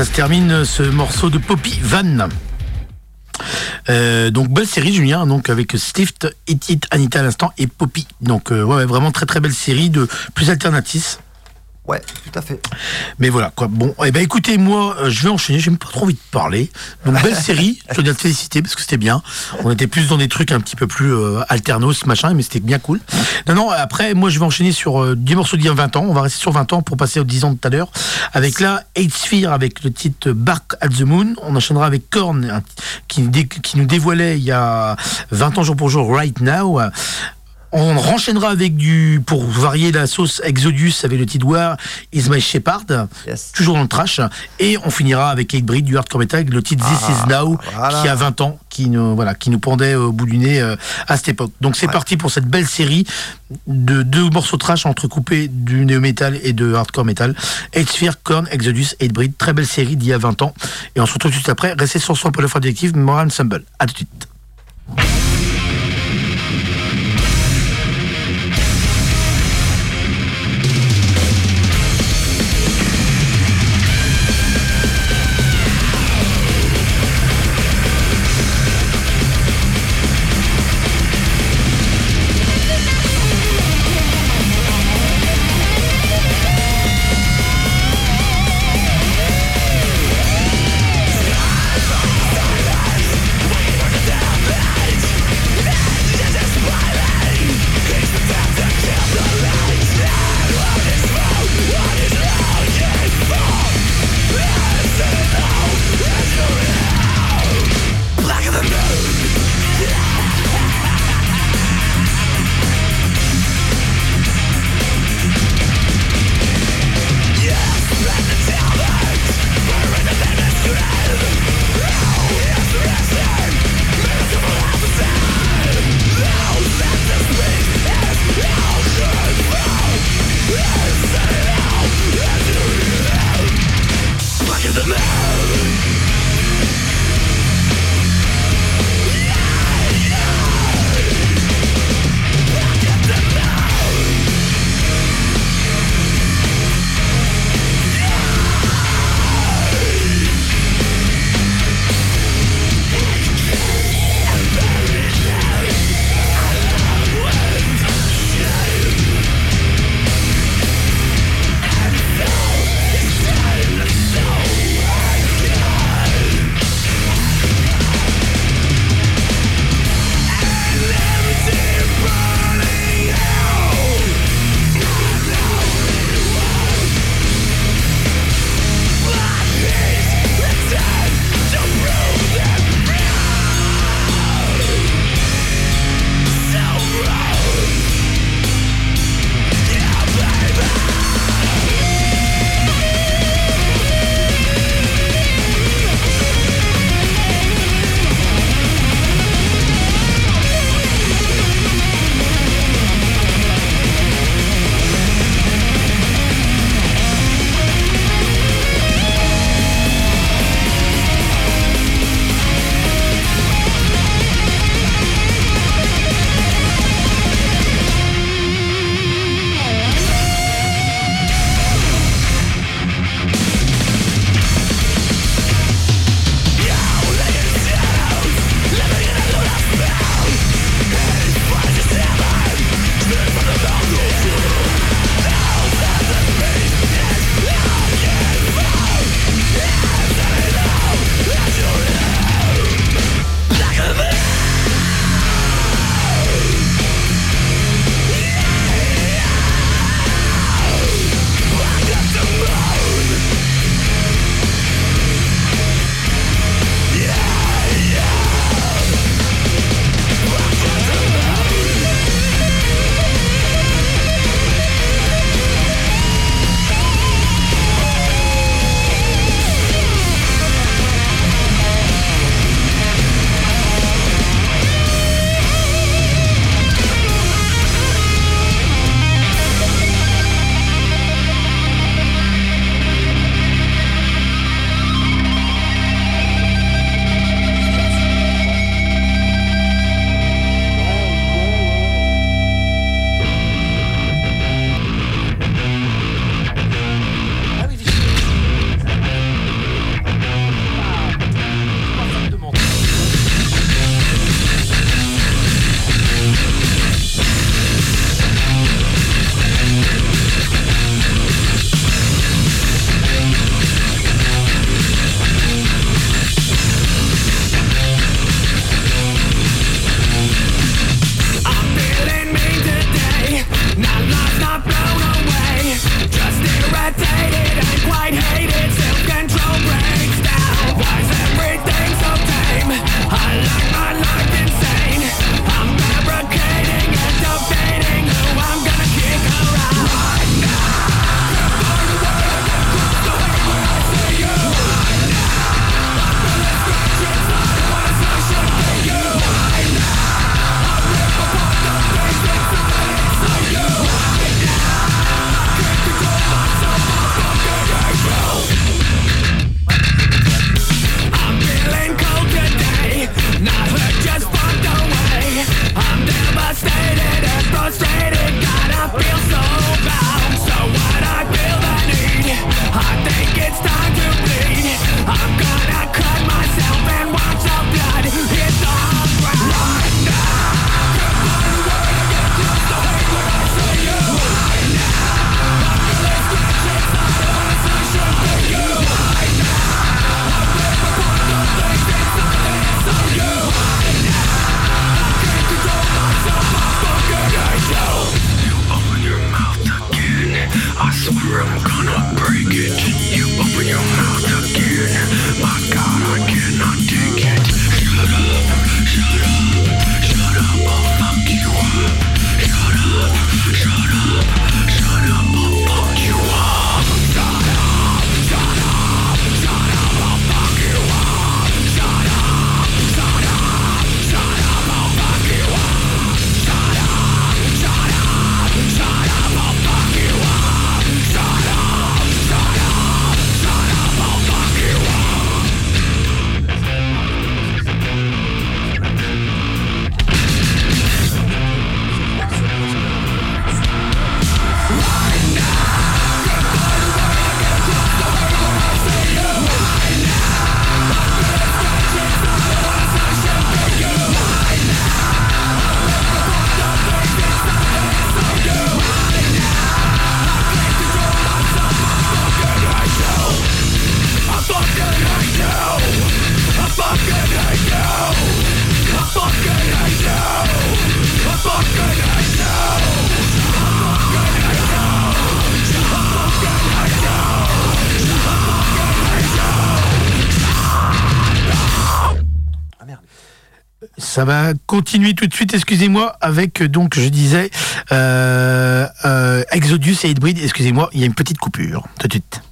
[SPEAKER 2] Ça se termine ce morceau de Poppy Van. Euh, donc belle série Julien donc avec Steve, It Anita à l'instant et Poppy donc euh, ouais, vraiment très très belle série de plus alternatifs
[SPEAKER 3] Ouais, tout à fait.
[SPEAKER 2] Mais voilà, quoi. Bon, eh ben, écoutez, moi, euh, je vais enchaîner. J'ai pas trop envie de parler. Donc, belle [laughs] série. Je dois te féliciter parce que c'était bien. On était plus dans des trucs un petit peu plus euh, alternos, machin, mais c'était bien cool. Non, non, après, moi, je vais enchaîner sur euh, 10 morceaux d'il y a 20 ans. On va rester sur 20 ans pour passer aux 10 ans de tout à l'heure. Avec là, Eight Sphere avec le titre Bark at the Moon. On enchaînera avec Korn, qui, qui nous dévoilait il y a 20 ans jour pour jour, Right Now. On renchaînera avec du, pour varier la sauce Exodus avec le titre War is my Shepherd,
[SPEAKER 3] Yes.
[SPEAKER 2] toujours dans le trash. Et on finira avec Kate Breed du hardcore metal avec le titre This
[SPEAKER 3] Ah,
[SPEAKER 2] is Now,
[SPEAKER 3] voilà.
[SPEAKER 2] qui a 20 ans, qui nous, voilà, qui nous pendait au bout du nez euh, à cette époque. Donc c'est
[SPEAKER 3] Ouais.
[SPEAKER 2] parti pour cette belle série de deux morceaux trash entrecoupés du néo metal et de hardcore metal. Sphere, Korn, Exodus, Hate Breed, très belle série d'il y a 20 ans. Et on se retrouve tout de suite après. Restez sur son pour le radioactif, Moral Ensemble. À tout de suite. Ça va continuer tout de suite, excusez-moi, avec donc je disais euh, euh, Exodus et Hybrid, excusez-moi, il y a une petite coupure, tout de suite.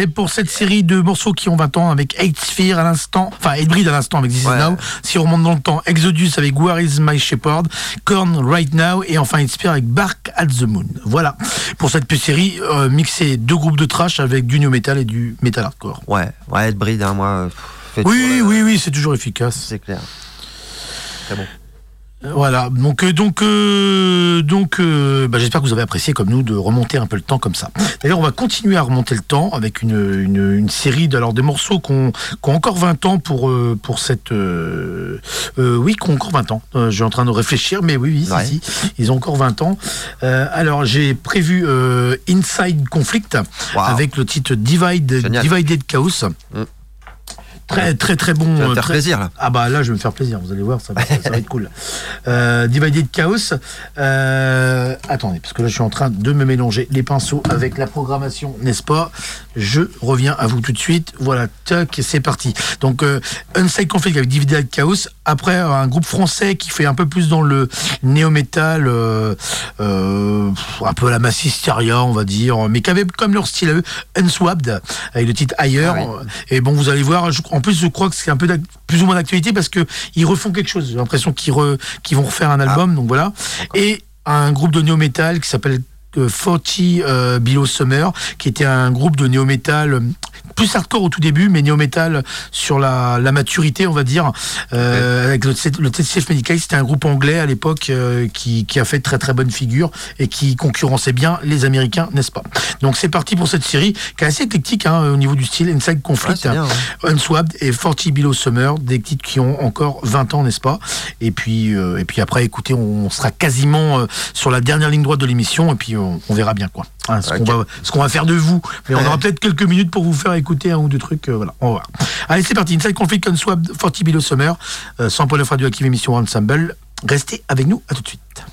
[SPEAKER 2] C'est pour cette série de morceaux qui ont 20 ans avec Hate Sphere à l'instant, enfin Hate à l'instant avec This Is Now. Si on remonte dans le temps, Exodus avec Where Is My Shepherd, Korn Right Now et enfin Hate Sphere avec Bark at the Moon. Voilà pour cette série euh, mixée deux groupes de trash avec du new metal et du metal hardcore.
[SPEAKER 3] Ouais, ouais, Breed, hein, moi.
[SPEAKER 2] pff, oui,
[SPEAKER 3] toujours,
[SPEAKER 2] oui,
[SPEAKER 3] euh,
[SPEAKER 2] oui, c'est toujours efficace.
[SPEAKER 3] C'est clair. Très bon.
[SPEAKER 2] Voilà, donc euh, donc euh, donc euh, bah, j'espère que vous avez apprécié comme nous de remonter un peu le temps comme ça. D'ailleurs, on va continuer à remonter le temps avec une, une, une série de alors des morceaux qui ont qui ont encore 20 ans pour euh, pour cette euh, euh, oui, qui ont encore 20 ans. Euh, je suis en train de réfléchir mais oui oui, si,
[SPEAKER 3] Ouais.
[SPEAKER 2] si, ils ont encore 20 ans. Euh, alors, j'ai prévu euh, Inside Conflict
[SPEAKER 3] Wow.
[SPEAKER 2] avec le titre Divide
[SPEAKER 3] Génial.
[SPEAKER 2] Divided Chaos.
[SPEAKER 3] Mm.
[SPEAKER 2] Très très très bon
[SPEAKER 3] Ça va
[SPEAKER 2] euh,
[SPEAKER 3] faire
[SPEAKER 2] très-
[SPEAKER 3] plaisir, là.
[SPEAKER 2] ah bah là je vais me faire plaisir, vous allez voir, ça va, ça va être cool. Euh, Divided Chaos. Euh, attendez, parce que là je suis en train de me mélanger les pinceaux avec la programmation, n'est-ce pas? Je reviens à vous tout de suite. Voilà, tac, c'est parti. Donc euh, Unside Conflict avec Divided Chaos. Après un groupe français qui fait un peu plus dans le néo-metal, euh, euh, un peu à la Massisteria on va dire, mais qui avait comme leur style à eux, Unswapped, avec le titre Ailleurs.
[SPEAKER 3] Ah
[SPEAKER 2] Et bon, vous allez voir, je- en plus je crois que c'est un peu plus ou moins d'actualité parce que ils refont quelque chose. J'ai l'impression qu'ils re- vont refaire un album, donc voilà. Et un groupe de néo-metal qui s'appelle 40 euh, Below Summer, qui était un groupe de néo-metal plus hardcore au tout début, mais néo-metal sur la, la maturité, on va dire. Euh, Avec le, le TCF Medical, c'était un groupe anglais à l'époque euh, qui, qui a fait de très très bonne figure et qui concurrençait bien les Américains, n'est-ce pas? Donc c'est parti pour cette série qui est assez éclectique hein, au niveau du style, Inside
[SPEAKER 3] Ouais,
[SPEAKER 2] Conflict.
[SPEAKER 3] bien, hein.
[SPEAKER 2] Unswapped et 40 Below Summer, des titres qui ont encore 20 ans, n'est-ce pas? Et puis euh, et puis après, écoutez, on sera quasiment sur la dernière ligne droite de l'émission et puis on, on verra bien quoi. Hein, ce qu'on va ce qu'on va faire de vous. Mais on aura peut-être quelques minutes pour vous faire écouter un ou deux trucs. euh, voilà, on va. Allez, c'est parti. Inside Conflict Unswapped, 40 Below Summer, euh, 100.9 radioactive émission Ensemble. Restez avec nous. À tout de suite.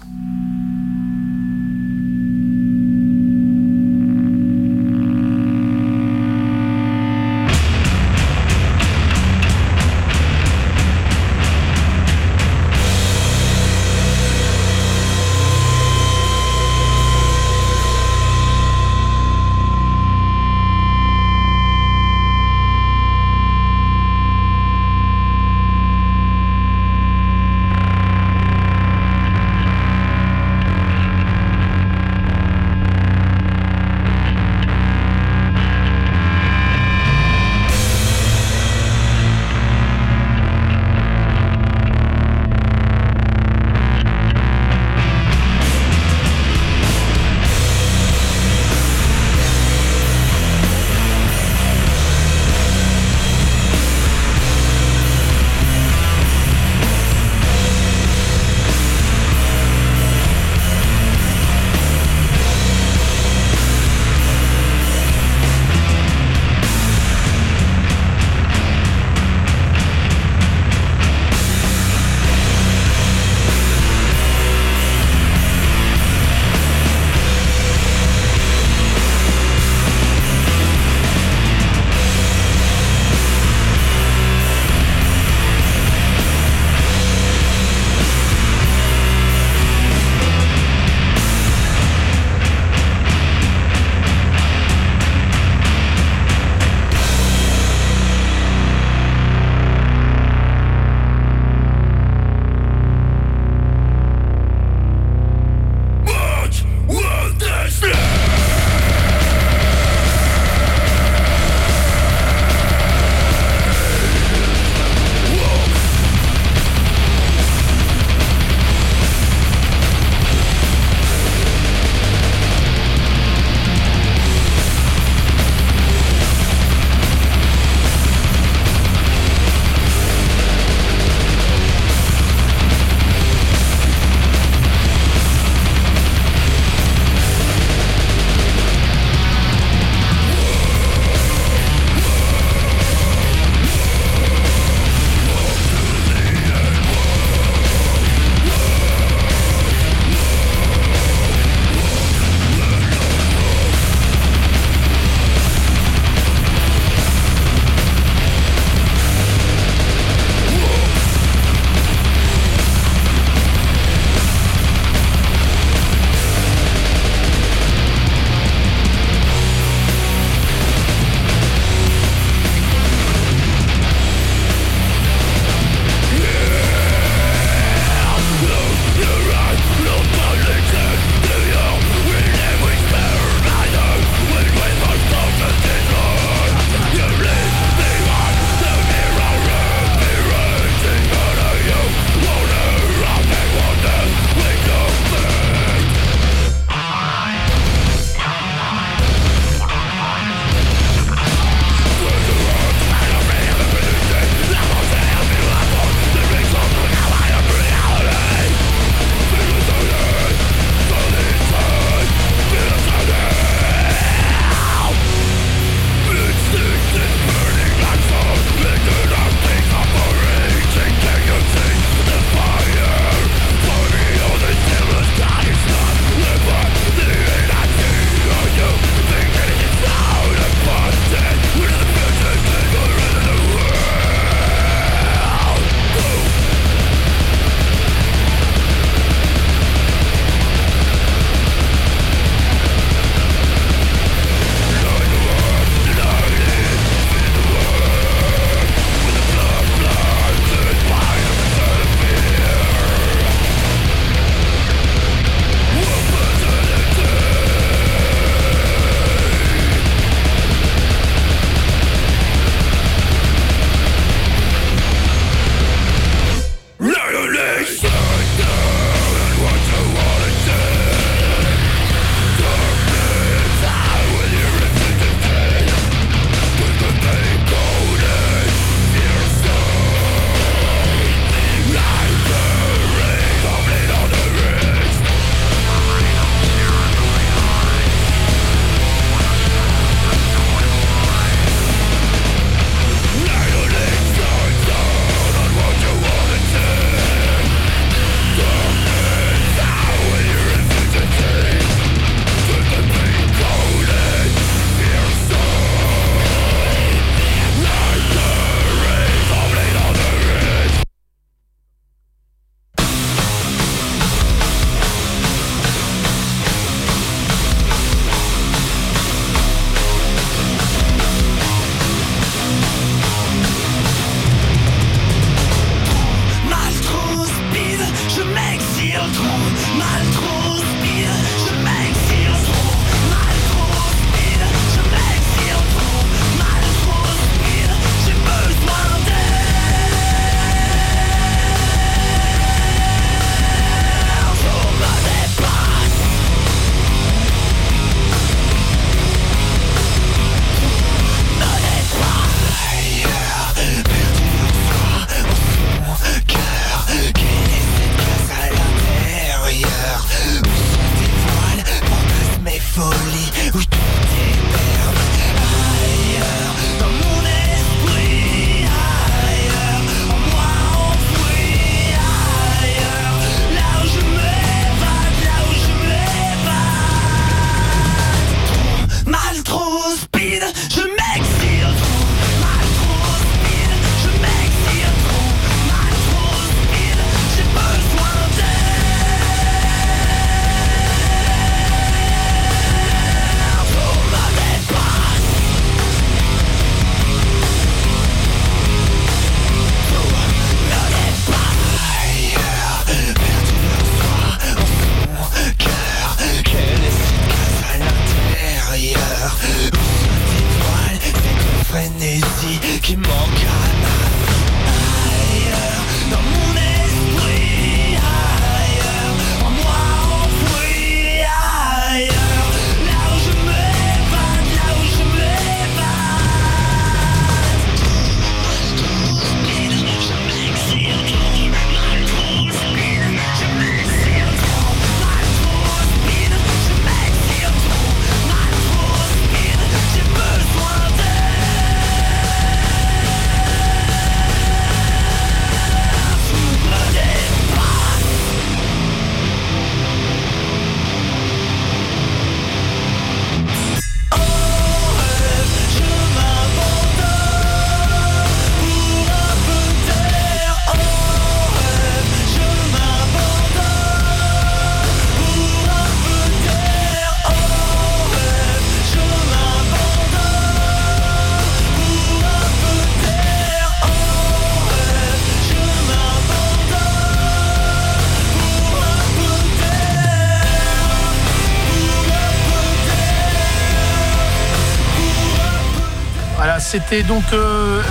[SPEAKER 2] C'était donc euh,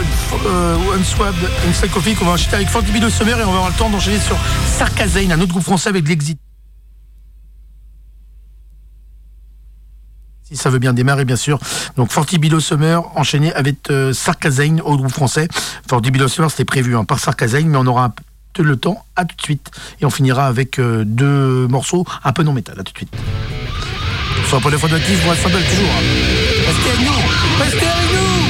[SPEAKER 2] euh, One Swab, One Coffee qu'on va enchaîner avec Forty de Summer et on va avoir le temps d'enchaîner sur Sarkazane, un autre groupe français avec l'Exit. Si ça veut bien démarrer, bien sûr. Donc Forty Below Summer enchaîné avec euh, Sarkazane au groupe français. Forty Below Summer c'était prévu hein, par Sarkazane, mais on aura le temps. À tout de suite. Et on finira avec euh, deux morceaux un peu non métal. À tout de suite. Un fois d'actif, vous restez toujours. Restez nous Restez nous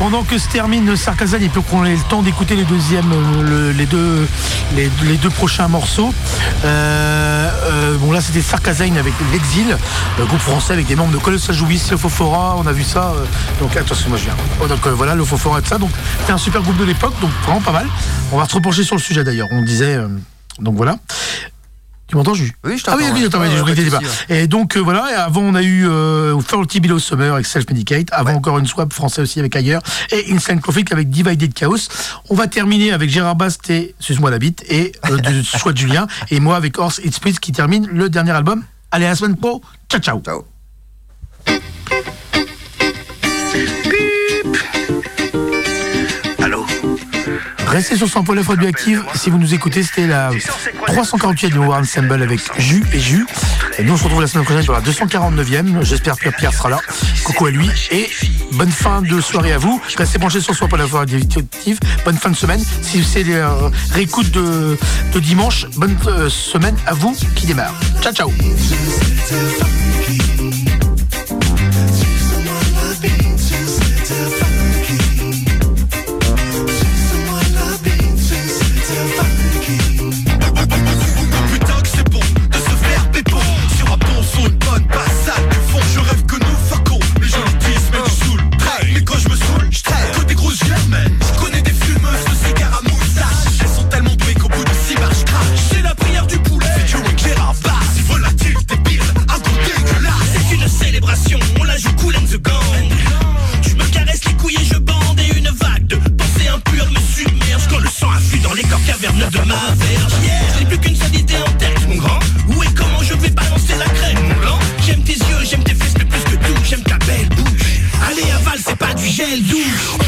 [SPEAKER 2] pendant que se termine Sarkazan, il peut qu'on ait le temps d'écouter les euh, le- les deux, les, deux prochains morceaux. Euh, euh, bon là, c'était Sarkazan avec l'exil, le groupe français avec des membres de Colossal Jouis, le Fofora, on a vu ça. donc attention, moi je viens. Oh, donc voilà, le Fofora et tout ça. Donc c'était un super groupe de l'époque, donc vraiment pas mal. On va se repencher sur le sujet d'ailleurs. On disait, donc voilà. Tu m'entends, Jules?
[SPEAKER 3] Oui, je
[SPEAKER 2] Ah oui,
[SPEAKER 3] t'entends,
[SPEAKER 2] oui, attends,
[SPEAKER 3] Ouais,
[SPEAKER 2] mais je
[SPEAKER 3] ouais,
[SPEAKER 2] voulais
[SPEAKER 3] pas.
[SPEAKER 2] Et donc euh, voilà, et avant on a eu euh, 30 Below Summer avec Self Medicate, avant encore une swap français aussi avec ailleurs, et Instant Conflict avec Divided Chaos. On va terminer avec Gérard Bast et Suce-moi la bite, et euh, du [laughs] choix de Julien, et moi avec Horse It's Split qui termine le dernier album. Allez, à la semaine pro, ciao ciao.
[SPEAKER 3] Ciao.
[SPEAKER 2] Restez sur 100 Pôle Radioactive. Si vous nous écoutez, c'était la 348 de War Ensemble avec Jus et Jus. Et nous, on se retrouve la semaine prochaine sur la 249e. J'espère que Pierre sera là. Coucou à lui. Et bonne fin de soirée à vous. Restez branchés sur 100 Pôle Radioactive. Bonne fin de semaine. Si c'est les réécoutes de, de dimanche, bonne euh, semaine à vous qui démarre. Ciao, ciao.
[SPEAKER 6] De ma Yeah, j'ai plus qu'une seule idée en tête mon grand. Où et comment je vais balancer la crème mon blanc J'aime tes yeux, j'aime tes fesses mais plus que tout. J'aime ta belle bouche. Allez aval c'est pas du gel douche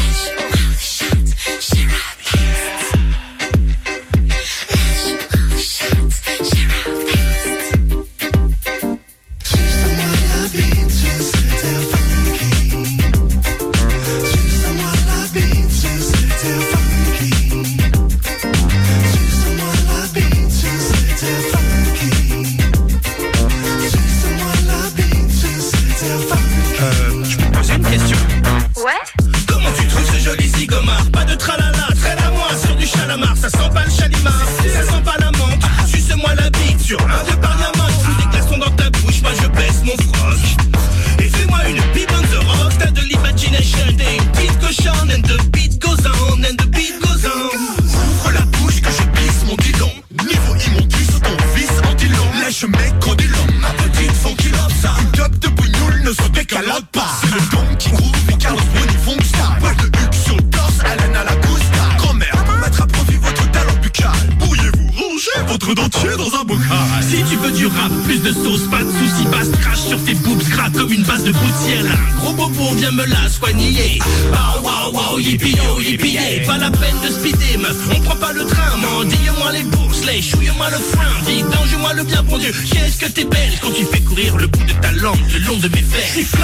[SPEAKER 6] comme une base de gouttière Un gros bobo viens me la soigner. Wow wow wow yippie yo yippie. Pas la peine de speeder meuf, on prend pas le train Mendille-moi les bourses, les chouille-moi le frein Vidange-moi le bien bon Dieu. Qu'est-ce que t'es belle quand tu fais courir le bout de ta langue le long de mes fesses? Je suis fly,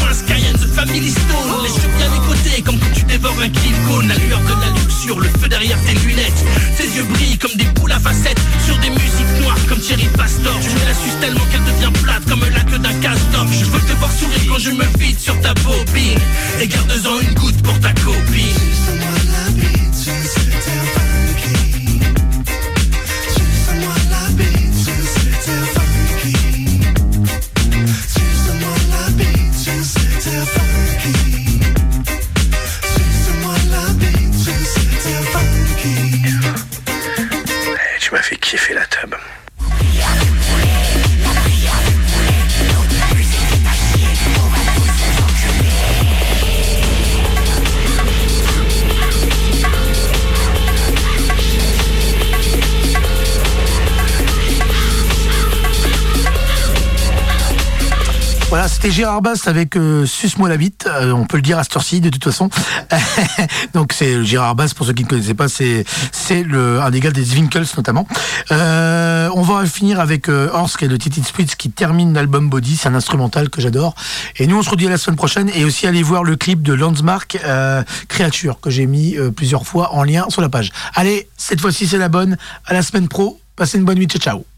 [SPEAKER 6] moi Cayenne, the family stone. Les cheveux bien les côtés comme quand tu dévores un kill cone La lueur de la luxure, le feu derrière tes lunettes. Tes yeux brillent comme des boules à facettes Sur des musiques noires comme Thierry Pastor. Tu me la suces tellement qu'elle je me vide sur ta bobine. Et garde-en une goutte pour ta copine
[SPEAKER 2] c'était Gérard Bast avec euh, Suce-moi la bite. Euh, on peut le dire à cette heure-ci, de toute façon. [laughs] Donc c'est Gérard Bast, pour ceux qui ne connaissaient pas, c'est le un des gars des Zwinkels notamment. Euh, on va finir avec euh, Horst, qui est le Titi Spritz, qui termine l'album Body. C'est un instrumental que j'adore. Et nous, on se redit à la semaine prochaine. Et aussi aller voir le clip de Landsmark Créature que j'ai mis plusieurs fois en lien sur la page. Allez, cette fois-ci c'est la bonne. À la semaine pro. Passez une bonne nuit. Ciao, ciao.